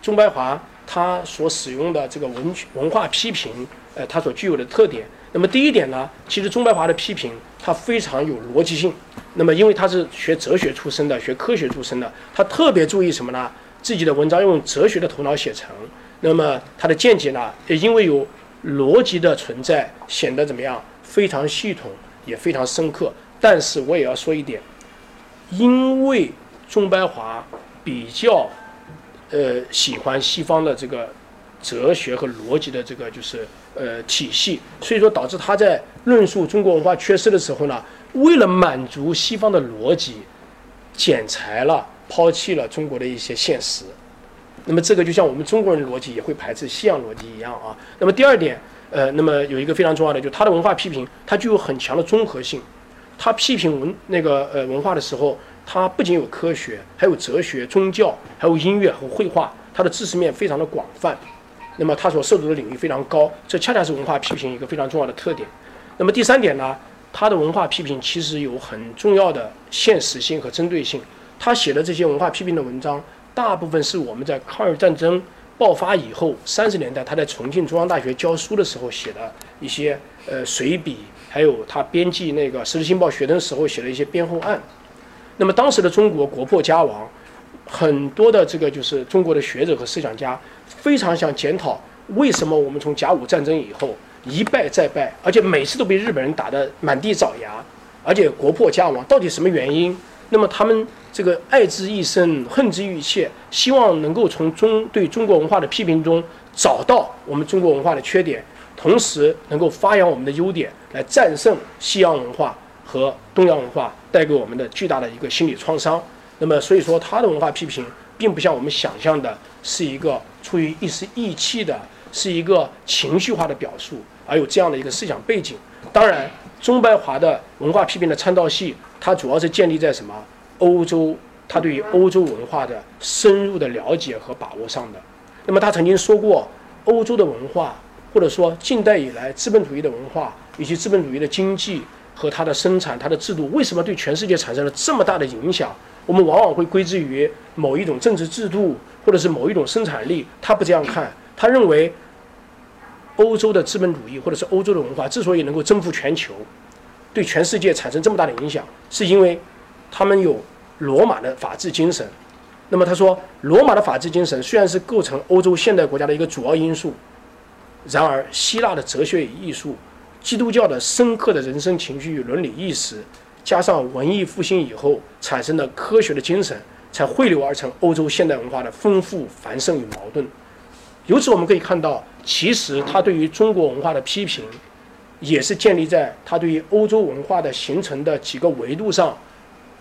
钟白华他所使用的这个文文化批评，呃，他所具有的特点。那么第一点呢，其实钟白华的批评他非常有逻辑性。那么因为他是学哲学出身的，学科学出身的，他特别注意什么呢？自己的文章用哲学的头脑写成。那么他的见解呢，也因为有逻辑的存在，显得怎么样？非常系统，也非常深刻。但是我也要说一点，因为钟白华比较呃喜欢西方的这个哲学和逻辑的这个就是。呃，体系，所以说导致他在论述中国文化缺失的时候呢，为了满足西方的逻辑，剪裁了，抛弃了中国的一些现实。那么这个就像我们中国人的逻辑也会排斥西洋逻辑一样啊。那么第二点，呃，那么有一个非常重要的，就他的文化批评，它具有很强的综合性。他批评文那个呃文化的时候，他不仅有科学，还有哲学、宗教，还有音乐和绘画，他的知识面非常的广泛。那么他所涉足的领域非常高，这恰恰是文化批评一个非常重要的特点。那么第三点呢，他的文化批评其实有很重要的现实性和针对性。他写的这些文化批评的文章，大部分是我们在抗日战争爆发以后三十年代他在重庆中央大学教书的时候写的一些呃随笔，还有他编辑那个《时事新报》学生时候写的一些编后案。那么当时的中国国破家亡，很多的这个就是中国的学者和思想家。非常想检讨为什么我们从甲午战争以后一败再败，而且每次都被日本人打得满地找牙，而且国破家亡，到底什么原因？那么他们这个爱之一生，恨之欲切，希望能够从中对中国文化的批评中找到我们中国文化的缺点，同时能够发扬我们的优点，来战胜西洋文化和东洋文化带给我们的巨大的一个心理创伤。那么所以说他的文化批评。并不像我们想象的，是一个出于一时意气的，是一个情绪化的表述，而有这样的一个思想背景。当然，中白华的文化批评的参照系，它主要是建立在什么？欧洲，他对于欧洲文化的深入的了解和把握上的。那么他曾经说过，欧洲的文化，或者说近代以来资本主义的文化，以及资本主义的经济和它的生产、它的制度，为什么对全世界产生了这么大的影响？我们往往会归之于某一种政治制度，或者是某一种生产力。他不这样看，他认为欧洲的资本主义或者是欧洲的文化之所以能够征服全球，对全世界产生这么大的影响，是因为他们有罗马的法治精神。那么他说，罗马的法治精神虽然是构成欧洲现代国家的一个主要因素，然而希腊的哲学与艺术、基督教的深刻的人生情绪与伦理意识，加上文艺复兴以后产生的科学的精神，才汇流而成欧洲现代文化的丰富繁盛与矛盾。由此我们可以看到，其实他对于中国文化的批评，也是建立在他对于欧洲文化的形成的几个维度上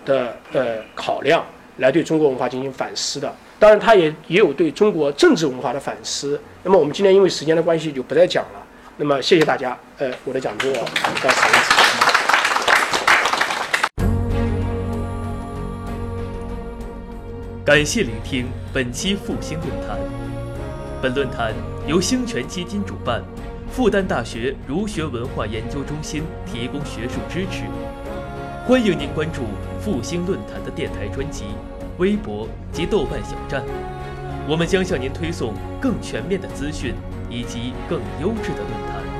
的呃考量，来对中国文化进行反思的。当然，他也也有对中国政治文化的反思。那么我们今天因为时间的关系就不再讲了。那么谢谢大家，呃，我的讲座到此为止。感谢聆听本期复兴论坛。本论坛由兴泉基金主办，复旦大学儒学文化研究中心提供学术支持。欢迎您关注复兴论坛的电台专辑、微博及豆瓣小站，我们将向您推送更全面的资讯以及更优质的论坛。